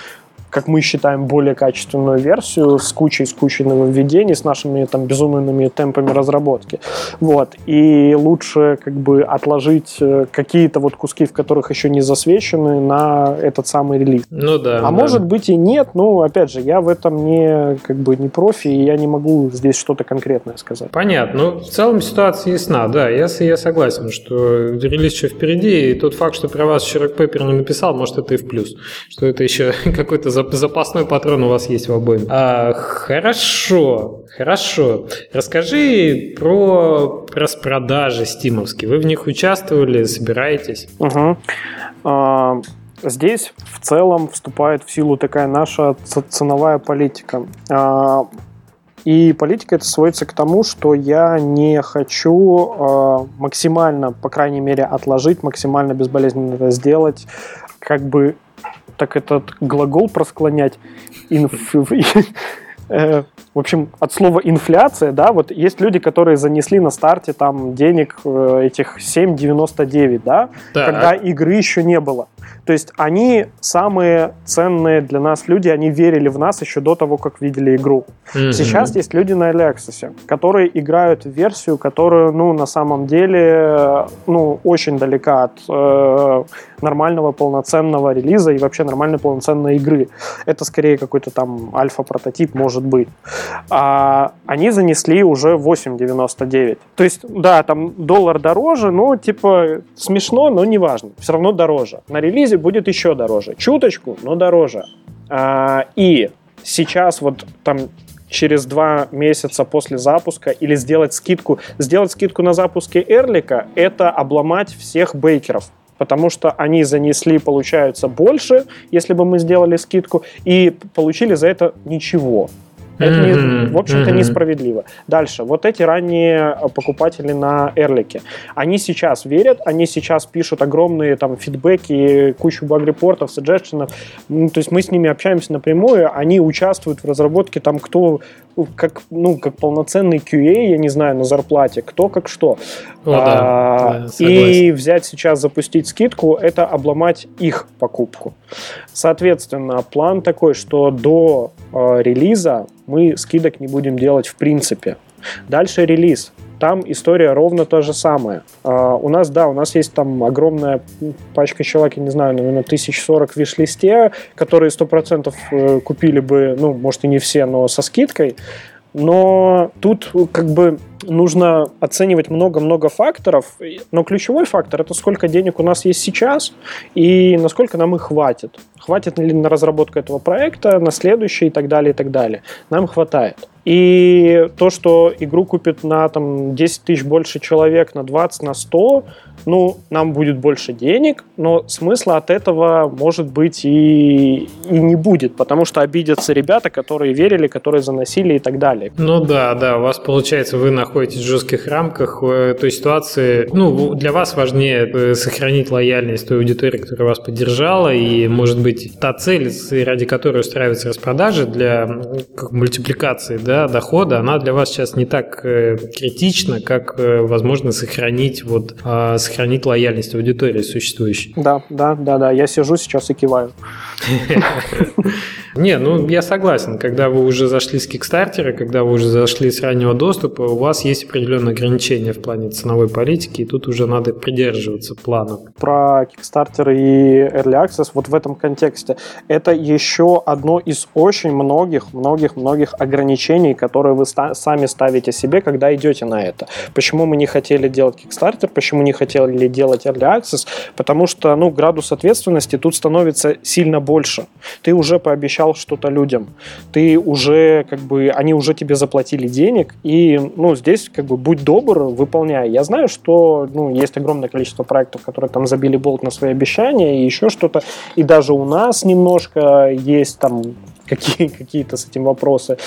как мы считаем, более качественную версию с кучей, с кучей нововведений, с нашими там безумными темпами разработки. Вот. И лучше как бы отложить э, какие-то вот куски, в которых еще не засвечены, на этот самый релиз. Ну да. А да. может быть и нет, ну, опять же, я в этом не, как бы, не профи, и я не могу здесь что-то конкретное сказать. Понятно. Ну, в целом ситуация ясна, да. Я, я согласен, что релиз еще впереди, и тот факт, что про вас Широк Пеппер не написал, может, это и в плюс. Что это еще какой-то запасной патрон у вас есть в обоим. А, хорошо, хорошо. Расскажи про распродажи стимовские. Вы в них участвовали, собираетесь? Угу. А, здесь в целом вступает в силу такая наша ценовая политика. А, и политика это сводится к тому, что я не хочу э, максимально, по крайней мере, отложить, максимально безболезненно это сделать, как бы так этот глагол просклонять. Инф... Э, в общем, от слова инфляция, да, вот есть люди, которые занесли на старте там денег э, этих 7,99, да, так. когда игры еще не было. То есть они самые ценные для нас люди, они верили в нас еще до того, как видели игру. Mm-hmm. Сейчас есть люди на Early которые играют в версию, которую, ну, на самом деле, ну, очень далека от э, нормального полноценного релиза и вообще нормальной полноценной игры. Это скорее какой-то там альфа-прототип, может быть. А они занесли уже 8,99. То есть, да, там доллар дороже, но типа смешно, но не важно. Все равно дороже. На релизе релизе будет еще дороже. Чуточку, но дороже. А, и сейчас вот там через два месяца после запуска или сделать скидку. Сделать скидку на запуске Эрлика – это обломать всех бейкеров потому что они занесли, получается, больше, если бы мы сделали скидку, и получили за это ничего. Это, не, в общем-то, mm-hmm. несправедливо. Дальше. Вот эти ранние э, покупатели на Эрлике. Они сейчас верят, они сейчас пишут огромные там фидбэки, кучу баг-репортов, саджешенов. Ну, то есть мы с ними общаемся напрямую, они участвуют в разработке там кто как, ну, как полноценный QA, я не знаю, на зарплате, кто как что. О, а, да, и взять сейчас, запустить скидку, это обломать их покупку. Соответственно, план такой, что до э, релиза мы скидок не будем делать в принципе. Дальше релиз. Там история ровно та же самая. Uh, у нас, да, у нас есть там огромная пачка человек, я не знаю, наверное, 1040 в виш-листе, которые 100% э, купили бы, ну, может и не все, но со скидкой. Но тут как бы нужно оценивать много-много факторов, но ключевой фактор это сколько денег у нас есть сейчас и насколько нам их хватит. Хватит ли на разработку этого проекта, на следующий и так далее, и так далее. Нам хватает. И то, что игру купит на там, 10 тысяч больше человек, на 20, на 100, ну, нам будет больше денег, но смысла от этого, может быть, и, и не будет, потому что обидятся ребята, которые верили, которые заносили и так далее. Ну да, да, у вас получается, вы находитесь в жестких рамках э, той ситуации. Ну, для вас важнее э, сохранить лояльность той аудитории, которая вас поддержала, и, может быть, та цель, ради которой устраивается распродажи для мультипликации да, дохода, она для вас сейчас не так э, критична, как, возможно, сохранить вот а, сохранить лояльность аудитории существующей. Да, да, да, да. Я сижу сейчас и киваю. Не, ну я согласен. Когда вы уже зашли с Кикстартера, когда вы уже зашли с раннего доступа, у вас есть определенные ограничения в плане ценовой политики, и тут уже надо придерживаться плана. Про Kickstarter и Early Access вот в этом контексте. Это еще одно из очень многих, многих, многих ограничений, которые вы сами ставите себе, когда идете на это. Почему мы не хотели делать Kickstarter, почему не хотели делать Early Access? Потому что, ну, градус ответственности тут становится сильно больше. Ты уже пообещал что-то людям. Ты уже, как бы, они уже тебе заплатили денег, и, ну, здесь как бы будь добр, выполняй. Я знаю, что ну, есть огромное количество проектов, которые там забили болт на свои обещания и еще что-то. И даже у нас немножко есть там какие, какие-то с этим вопросы.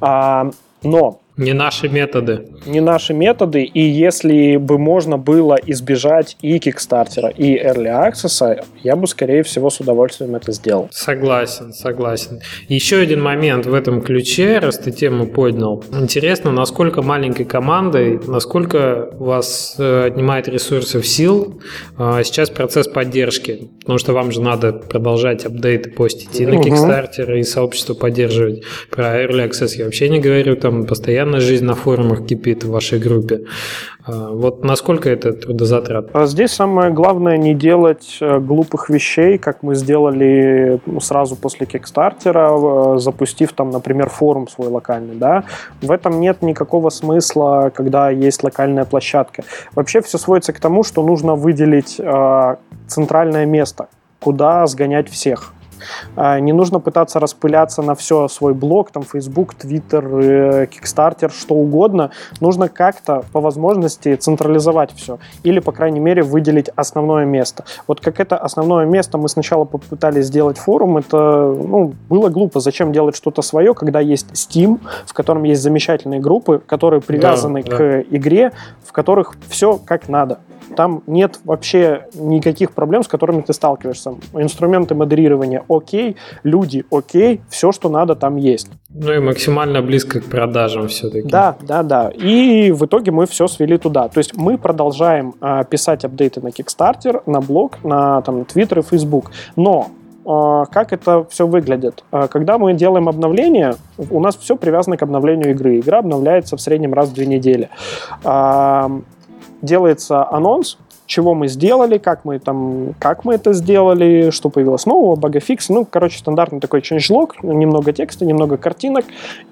А, но Не наши методы. Не наши методы, и если бы можно было избежать и Кикстартера, и Early Access, я бы, скорее всего, с удовольствием это сделал. Согласен, согласен. Еще один момент в этом ключе, раз ты тему поднял. Интересно, насколько маленькой командой, насколько у вас э, отнимает ресурсов сил э, сейчас процесс поддержки, потому что вам же надо продолжать апдейты постить и на Kickstarter, и сообщество поддерживать. Про Early Access я вообще не говорю, там постоянно постоянно жизнь на форумах кипит в вашей группе. А, вот насколько это трудозатрат? А здесь самое главное не делать э, глупых вещей, как мы сделали ну, сразу после Кикстартера, э, запустив там, например, форум свой локальный. Да? В этом нет никакого смысла, когда есть локальная площадка. Вообще все сводится к тому, что нужно выделить э, центральное место, куда сгонять всех. А, не нужно пытаться распыляться на все свой блог, там Facebook, Twitter, Kickstarter, что угодно. Нужно как-то по возможности централизовать все. Или, по крайней мере, выделить основное место. Вот как это основное место мы сначала попытались сделать форум, это ну, было глупо. Зачем делать что-то свое, когда есть Steam, в котором есть замечательные группы, которые привязаны да, к да. игре, в которых все как надо. Там нет вообще никаких проблем, с которыми ты сталкиваешься. Инструменты модерирования окей, люди окей, все, что надо, там есть. Ну и максимально близко к продажам все-таки. Да, да, да. И в итоге мы все свели туда. То есть мы продолжаем э, писать апдейты на Kickstarter, на блог, на там, Twitter и Facebook. Но а, как это все выглядит. А, когда мы делаем обновление, у нас все привязано к обновлению игры. Игра обновляется в среднем раз в две недели делается анонс, чего мы сделали, как мы там, как мы это сделали, что появилось нового, bugfix, ну, короче, стандартный такой changelog, немного текста, немного картинок,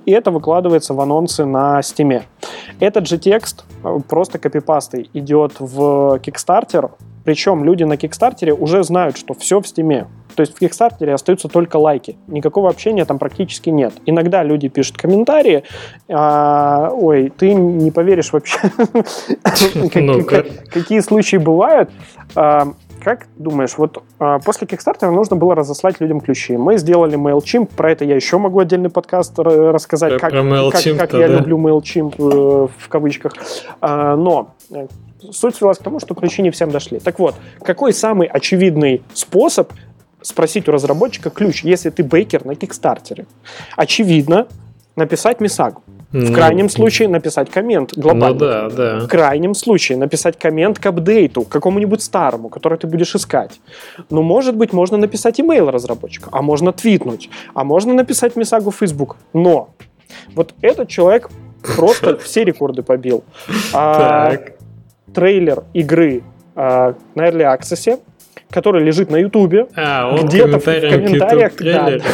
и это выкладывается в анонсы на Steam е. Этот же текст э, просто копипастой идет в Kickstarter, причем люди на Kickstarter е уже знают, что все в Steam е. То есть в Kickstarter е остаются только лайки. Никакого общения там практически нет. Иногда люди пишут комментарии. А, ой, ты не поверишь вообще, какие случаи бывают. А, как думаешь, вот а, после Kickstarter нужно было разослать людям ключи. Мы сделали MailChimp, про это я еще могу отдельный подкаст рассказать, как, как, как я да. люблю MailChimp э, в кавычках. А, но э, суть свелась к тому, что ключи не всем дошли. Так вот, какой самый очевидный способ спросить у разработчика ключ, если ты бейкер на Кикстартере? Очевидно, написать Мисагу. В ну, крайнем случае написать коммент глобально. Ну да, да. В крайнем случае написать коммент к апдейту, к какому-нибудь старому, который ты будешь искать. Ну, может быть, можно написать имейл разработчика, а можно твитнуть, а можно написать Мисагу в Facebook. Но вот этот человек просто все рекорды побил. А, так трейлер игры э, на Early Access, который лежит на Ютубе. А, где-то в комментариях. Да,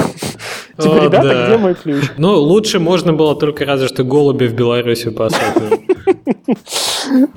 Типа, ребята, где мой ключ? Ну, лучше можно было только разве что голуби в Беларуси посадить.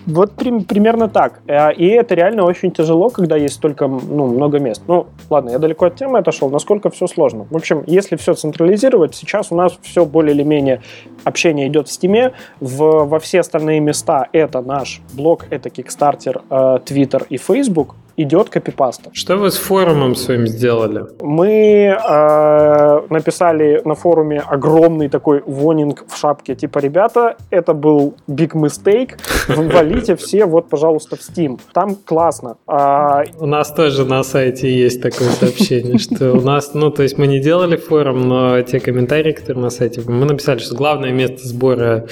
Вот примерно так. Э, и это реально очень тяжело, когда есть только ну, много мест. Ну, ладно, я далеко от темы отошел, насколько все сложно. В общем, если все централизировать, сейчас у нас все более или менее общение идет в Steam. В, во все остальные места это наш блог, это Kickstarter, э, Twitter и Facebook идет копипаста. Что вы с форумом своим сделали? Мы э, написали на форуме огромный такой вонинг в шапке, типа, ребята, это был big mistake, валите все вот, пожалуйста, в Steam. Там классно. А... У нас тоже на сайте есть такое сообщение, что у нас, ну, то есть мы не делали форум, но те комментарии, которые на сайте, мы написали, что главное место сбора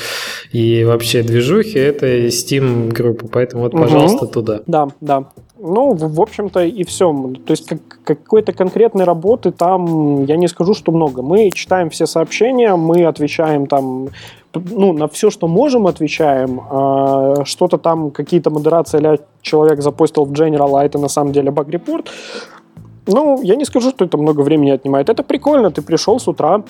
и вообще движухи это Steam группа, поэтому вот, пожалуйста, туда. Да, да. Ну, в, в общем-то, и все. То есть как, какой-то конкретной работы там, я не скажу, что много. Мы читаем все сообщения, мы отвечаем там ну, на все, что можем, отвечаем. А, что-то там, какие-то модерации или человек запостил в General, а это на самом деле баг-репорт. Ну, я не скажу, что это много времени отнимает. Это прикольно, ты пришел с утра,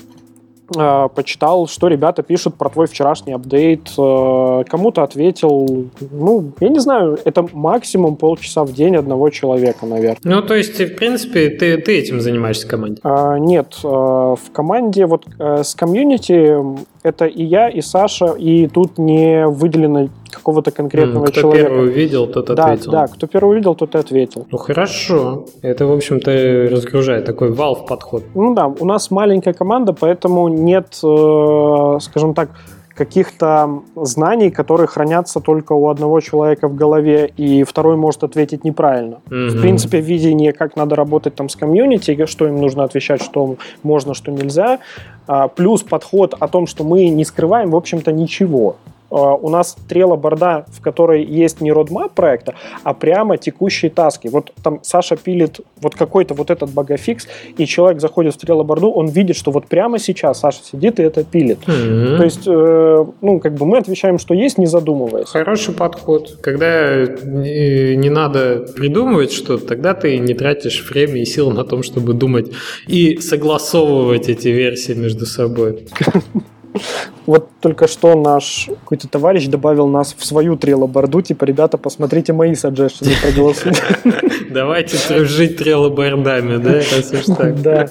Э, почитал, что ребята пишут про твой вчерашний апдейт, э, кому-то ответил, ну, я не знаю, это максимум полчаса в день одного человека, наверное. Ну, то есть, в принципе, ты, ты этим занимаешься в команде? А, нет, э, в команде вот с комьюнити это и я, и Саша, и тут не выделено какого-то конкретного кто человека. Кто первый увидел, тот ответил. Да, кто первый увидел, тот и ответил. Ну хорошо. Это, в общем-то, разгружает такой валв подход. Ну да, у нас маленькая команда, поэтому нет, э, скажем так, каких-то знаний, которые хранятся только у одного человека в голове, и второй может ответить неправильно. Mm-hmm. В принципе, видение, как надо работать там с комьюнити, что им нужно отвечать, что можно, что нельзя, а, плюс подход о том, что мы не скрываем, в общем-то, ничего. А, у нас трела борда, в которой есть не родмап проекта, а прямо текущие таски. Вот там Саша пилит вот какой-то вот этот багафикс, и человек заходит в трела борду, он видит, что вот прямо сейчас Саша сидит и это пилит. Mm-hmm. То есть, э, ну, как бы мы отвечаем, что есть, не задумываясь. Хороший подход. Когда не надо придумывать что-то, тогда ты не тратишь время и сил на том, чтобы думать и согласовывать эти версии между собой. Вот только что наш какой-то товарищ добавил нас в свою трелоборду, типа, ребята, посмотрите мои саджешины, проголосуйте. Давайте дружить трелобордами, да, раз уж так. Да.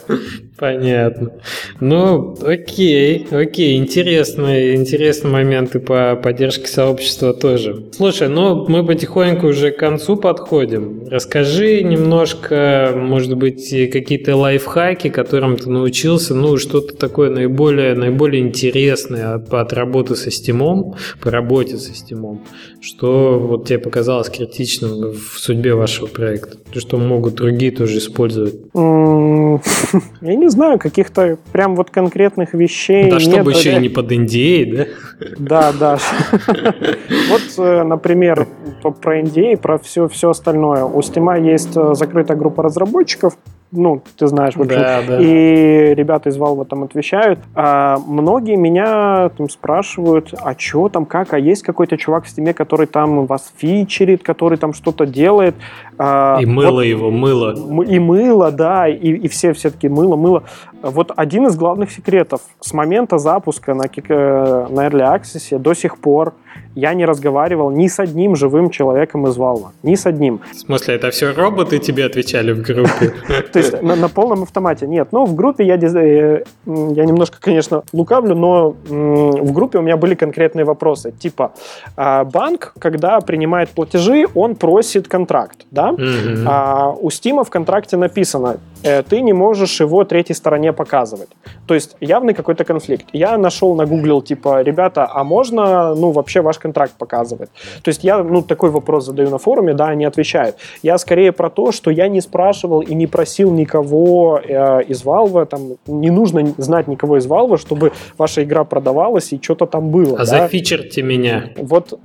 Понятно. Ну, окей, окей, интересные, интересные моменты по поддержке сообщества тоже. Слушай, ну мы потихоньку уже к концу подходим. Расскажи немножко, может быть, какие-то лайфхаки, которым ты научился, ну, что-то такое наиболее, наиболее интересное от, от работы со стимом, по работе со стимом, что вот тебе показалось критичным в судьбе вашего проекта, что могут другие тоже использовать? Я не знаю, каких-то прям вот конкретных вещей. Да, нет, чтобы еще и не под Индией, да? Да, да. Вот, э, например, про Индии, про все, остальное. У Стима есть э, закрытая группа разработчиков, ну, ты знаешь, в общем. Да, да. И ребята из Valve там отвечают. А многие меня там спрашивают, а что там, как, а есть какой-то чувак в стиме, который там вас фичерит, который там что-то делает. А, и мыло вот, его, мыло. И мыло, да, и, и все все-таки мыло, мыло. Вот один из главных секретов. С момента запуска на, э, на Early Access до сих пор я не разговаривал ни с одним живым человеком из Valve. Ни с одним. В смысле, это все роботы тебе отвечали в группе? То есть на полном автомате. Нет, ну в группе я э, я немножко, конечно, лукавлю, но в группе у меня были конкретные вопросы. Типа, а, банк, когда принимает платежи, он просит контракт, да? А у Стима в контракте написано, ты не можешь его третьей стороне показывать. То есть явный какой-то конфликт. Я нашел, нагуглил, типа, ребята, а можно, ну, вообще ваш контракт показывать? То есть я, ну, такой вопрос задаю на форуме, да, они отвечают. Я скорее про то, что я не спрашивал и не просил никого э, из Valve, там, не нужно знать никого из Valve, чтобы ваша игра продавалась и что-то там было. А да? зафичерьте меня. Вот,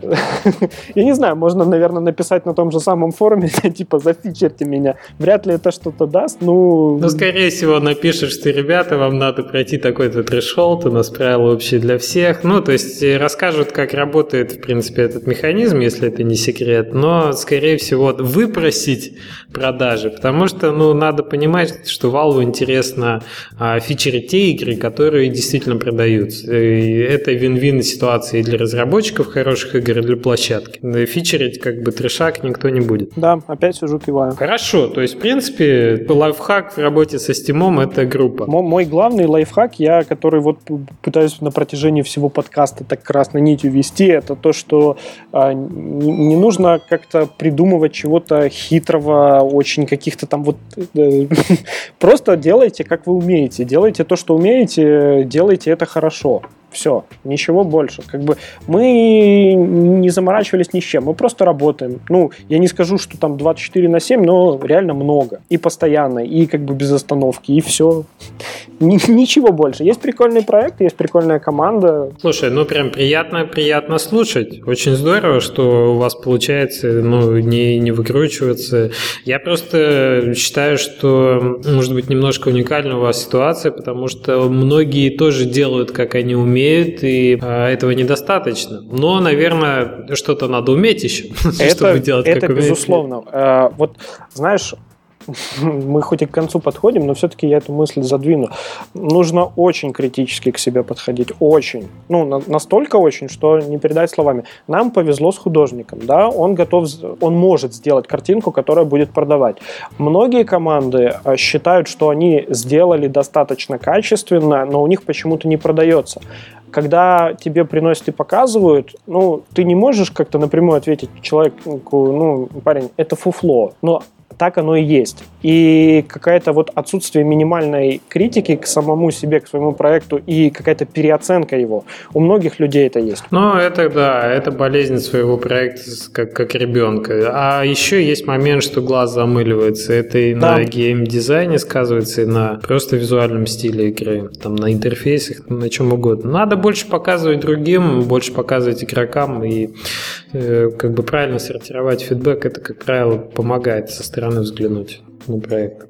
я не знаю, можно, наверное, написать на том же самом форуме, типа, зафичерте меня. Вряд ли это что-то даст, ну... Ну, скорее всего, напишешь, что, ребята, вам надо пройти такой-то трешолд, у нас правила общие для всех. Ну, то есть э, расскажут, как работает, в принципе, этот механизм, если это не секрет, но, скорее всего, выпросить продажи, потому что, ну, надо понимать, что Valve интересно а, фичерить те игры, которые действительно продаются. И это вин-вин ситуации для разработчиков хороших игр, и для площадки. Фичерить как бы трешак никто не будет. Да, опять сижу киваю. Хорошо, то есть, в принципе, лайфхак в работе со Steam это группа. Мой главный лайфхак, я, который вот пытаюсь на протяжении всего подкаста так красной нитью вести, это то, что э, не нужно как-то придумывать чего-то хитрого, очень каких-то там вот... Э, просто делайте, как вы умеете. Делайте то, что умеете, делайте это хорошо. Все, ничего больше. Как бы мы не заморачивались ни с чем, мы просто работаем. Ну, я не скажу, что там 24 на 7, но реально много. И постоянно, и как бы без остановки, и все. Ничего больше. Есть прикольный проект, есть прикольная команда. Слушай, ну прям приятно, приятно слушать. Очень здорово, что у вас получается, ну, не, не выкручиваться. Я просто считаю, что, может быть, немножко уникальна у вас ситуация, потому что многие тоже делают, как они умеют, умеют, и а, этого недостаточно. Но, наверное, что-то надо уметь еще, это, чтобы делать это как Это безусловно. А, вот, знаешь, мы хоть и к концу подходим, но все-таки я эту мысль задвину. Нужно очень критически к себе подходить, очень. Ну, на, настолько очень, что не передать словами. Нам повезло с художником, да, он готов, он может сделать картинку, которая будет продавать. Многие команды э, считают, что они сделали достаточно качественно, но у них почему-то не продается когда тебе приносят и показывают, ну, ты не можешь как-то напрямую ответить человеку, ну, парень, это фуфло. Но так оно и есть. И какая-то вот отсутствие минимальной критики к самому себе, к своему проекту и какая-то переоценка его. У многих людей это есть. Ну, это да, это болезнь своего проекта как, как ребенка. А еще есть момент, что глаз замыливается. Это и да. на геймдизайне сказывается, и на просто визуальном стиле игры, там на интерфейсах, на чем угодно. Надо больше показывать другим, больше показывать игрокам и э, как бы правильно сортировать фидбэк. Это, как правило, помогает со стороны взглянуть на проект.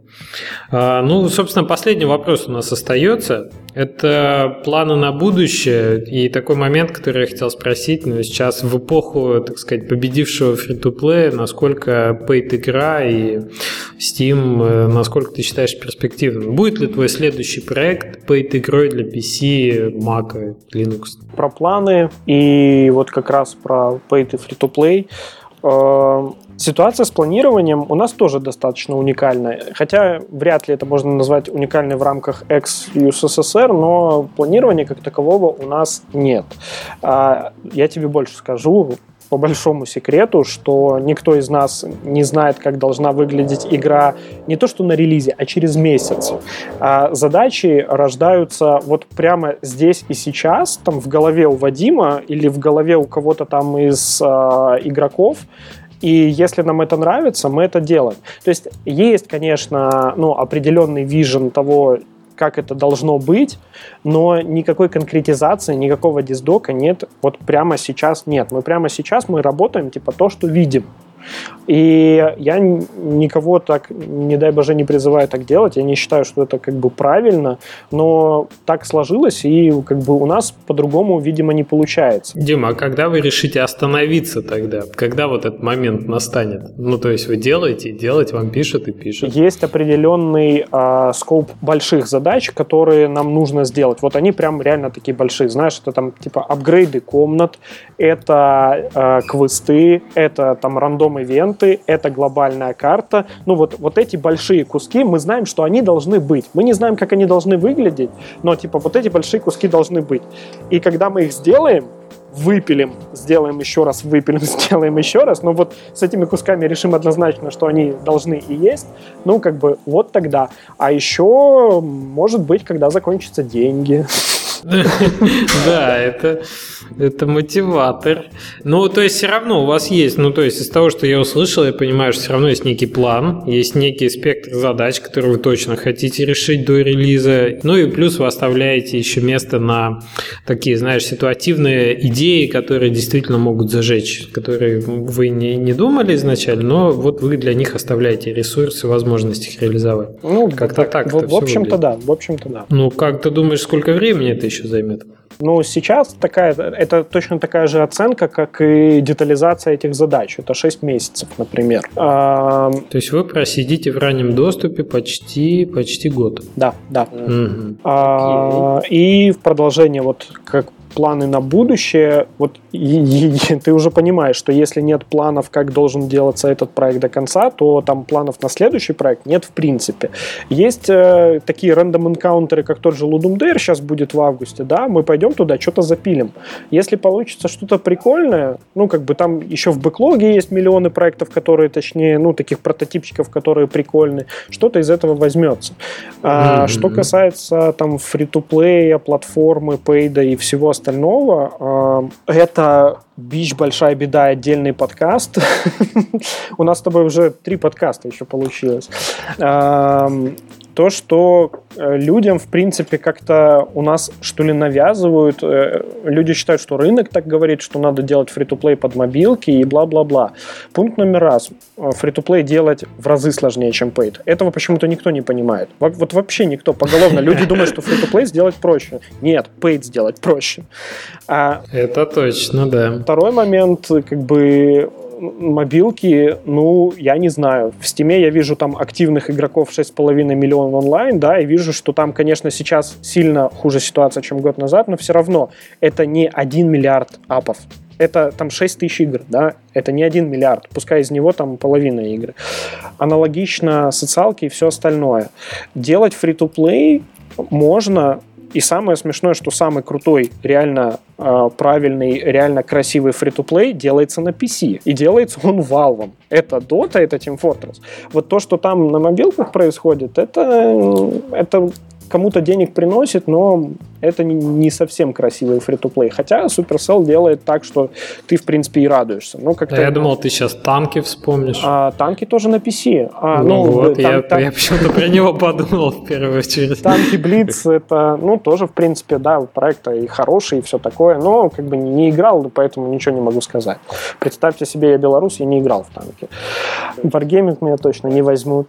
А, ну, собственно, последний вопрос у нас остается. Это планы на будущее и такой момент, который я хотел спросить. Ну, сейчас в эпоху, так сказать, победившего фри-то-плея, насколько paid игра и Steam, э, насколько ты считаешь перспективным? Будет ли твой следующий проект paid игрой для PC, Mac, Linux? Про планы и вот как раз про paid и free-to-play э, Ситуация с планированием у нас тоже достаточно уникальная. Хотя вряд ли это можно назвать уникальной в рамках экс-ЮССР, но планирования как такового у нас нет. А, я тебе больше скажу, по большому секрету, что никто из нас не знает, как должна выглядеть игра не то что на релизе, а через месяц. А задачи рождаются вот прямо здесь и сейчас, там в голове у Вадима или в голове у кого-то там из э, игроков, и если нам это нравится, мы это делаем. То есть есть, конечно, ну, определенный вижен того, как это должно быть, но никакой конкретизации, никакого диздока нет. Вот прямо сейчас нет. Мы прямо сейчас мы работаем типа то, что видим. И я никого так, не дай боже, не призываю так делать. Я не считаю, что это как бы правильно, но так сложилось, и как бы у нас по-другому, видимо, не получается. Дима, а когда вы решите остановиться тогда? Когда вот этот момент настанет? Ну, то есть вы делаете, делаете, вам пишут и пишут. Есть определенный э, скоп больших задач, которые нам нужно сделать. Вот они прям реально такие большие. Знаешь, это там типа апгрейды комнат, это э, квесты, это там рандом ивенты, это глобальная карта. Ну вот, вот эти большие куски, мы знаем, что они должны быть. Мы не знаем, как они должны выглядеть, но типа вот эти большие куски должны быть. И когда мы их сделаем, выпилим, сделаем еще раз, выпилим, сделаем еще раз. Но вот с этими кусками решим однозначно, что они должны и есть. Ну, как бы вот тогда. А еще, может быть, когда закончатся деньги. Да, это, это мотиватор. Ну, то есть все равно у вас есть, ну, то есть из того, что я услышал, я понимаю, что все равно есть некий план, есть некий спектр задач, которые вы точно хотите решить до релиза. Ну и плюс вы оставляете еще место на такие, знаешь, ситуативные идеи, которые действительно могут зажечь, которые вы не, не думали изначально, но вот вы для них оставляете ресурсы, возможности их реализовать. Ну, как-то так. В, в общем-то, да. В общем-то, да. Ну, как ты думаешь, сколько времени это еще займет? Ну, сейчас такая, это точно такая же оценка, как и детализация этих задач. Это 6 месяцев, например. А... То есть вы просидите в раннем доступе почти, почти год? Да, да. Угу. А, и в продолжение, вот как планы на будущее, вот и, и, ты уже понимаешь, что если нет планов, как должен делаться этот проект до конца, то там планов на следующий проект нет в принципе. Есть э, такие рандом энкаунтеры, как тот же Ludum Dare сейчас будет в августе, да, мы пойдем туда, что-то запилим. Если получится что-то прикольное, ну, как бы там еще в бэклоге есть миллионы проектов, которые, точнее, ну, таких прототипчиков, которые прикольные, что-то из этого возьмется. А, mm-hmm. Что касается там фри-то-плея, платформы, пейда и всего остального, остального. Это Бич большая беда, отдельный подкаст. У нас с тобой уже три подкаста еще получилось то, что э, людям, в принципе, как-то у нас, что ли, навязывают. Э, люди считают, что рынок так говорит, что надо делать фри-то-плей под мобилки и бла-бла-бла. Пункт номер раз. Э, фри-то-плей делать в разы сложнее, чем пейд. Этого почему-то никто не понимает. Вот вообще никто. Поголовно люди думают, что фри-то-плей сделать проще. Нет, пейд сделать проще. А Это точно, да. Второй момент, как бы мобилки, ну, я не знаю. В Стиме я вижу там активных игроков 6,5 миллионов онлайн, да, и вижу, что там, конечно, сейчас сильно хуже ситуация, чем год назад, но все равно это не 1 миллиард апов. Это там 6 тысяч игр, да, это не 1 миллиард, пускай из него там половина игры. Аналогично социалки и все остальное. Делать фри-то-плей можно И самое смешное, что самый крутой, реально э, правильный, реально красивый фри-то-плей делается на PC. И делается он Valve. Это Dota, это Team Fortress. Вот то, что там на мобилках происходит, это, это кому-то денег приносит, но это не совсем красивый фри-то-плей. Хотя Supercell делает так, что ты, в принципе, и радуешься. Ну, как да, я думал, ты сейчас танки вспомнишь. А, танки тоже на PC. А, ну, ну вот, там, я, там... я почему-то про него подумал в первую очередь. Танки Blitz это, ну, тоже, в принципе, да, проект и хороший, и все такое, но как бы не играл, поэтому ничего не могу сказать. Представьте себе, я белорус, я не играл в танки. Wargaming меня точно не возьмут.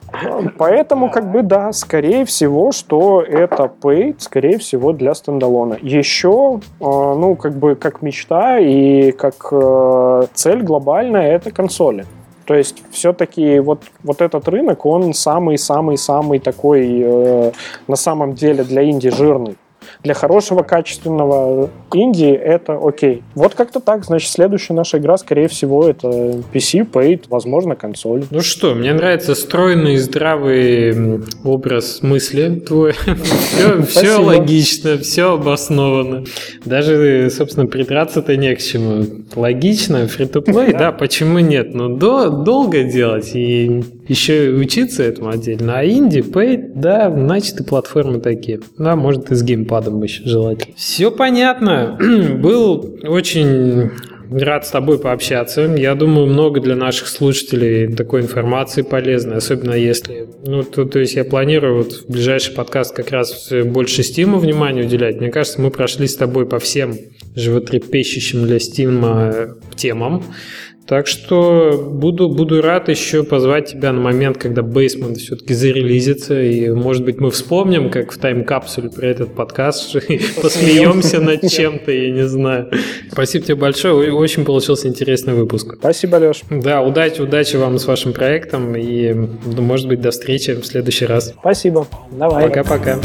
Поэтому, как бы, да, скорее всего, что это paid, скорее всего, для стендалона. Еще, а, ну, как бы, как мечта и как э, цель глобальная, это консоли. То есть все-таки вот, вот этот рынок, он самый-самый-самый такой э, на самом деле для Индии жирный для хорошего, качественного инди это окей. Вот как-то так. Значит, следующая наша игра, скорее всего, это PC, Paid, возможно, консоль. Ну что, мне нравится стройный, здравый образ мысли твой. Все, все логично, все обосновано. Даже, собственно, придраться-то не к чему. Логично, фри-то-плей, да, почему нет? Но до, долго делать и еще учиться этому отдельно. А инди, Paid, да, значит и платформы такие. Да, может и с геймпадом еще желательно. Все понятно. Был очень рад с тобой пообщаться. Я думаю, много для наших слушателей такой информации полезной, особенно если... Ну, то, то есть я планирую вот в ближайший подкаст как раз больше стима внимания уделять. Мне кажется, мы прошли с тобой по всем животрепещущим для стима темам. Так что буду, буду рад еще позвать тебя на момент, когда Basement все-таки зарелизится, и, может быть, мы вспомним, как в тайм-капсуле про этот подкаст, и посмеемся над чем-то, я не знаю. Спасибо тебе большое, очень получился интересный выпуск. Спасибо, Леш. Да, удачи, удачи вам с вашим проектом, и, может быть, до встречи в следующий раз. Спасибо. Давай. Пока-пока.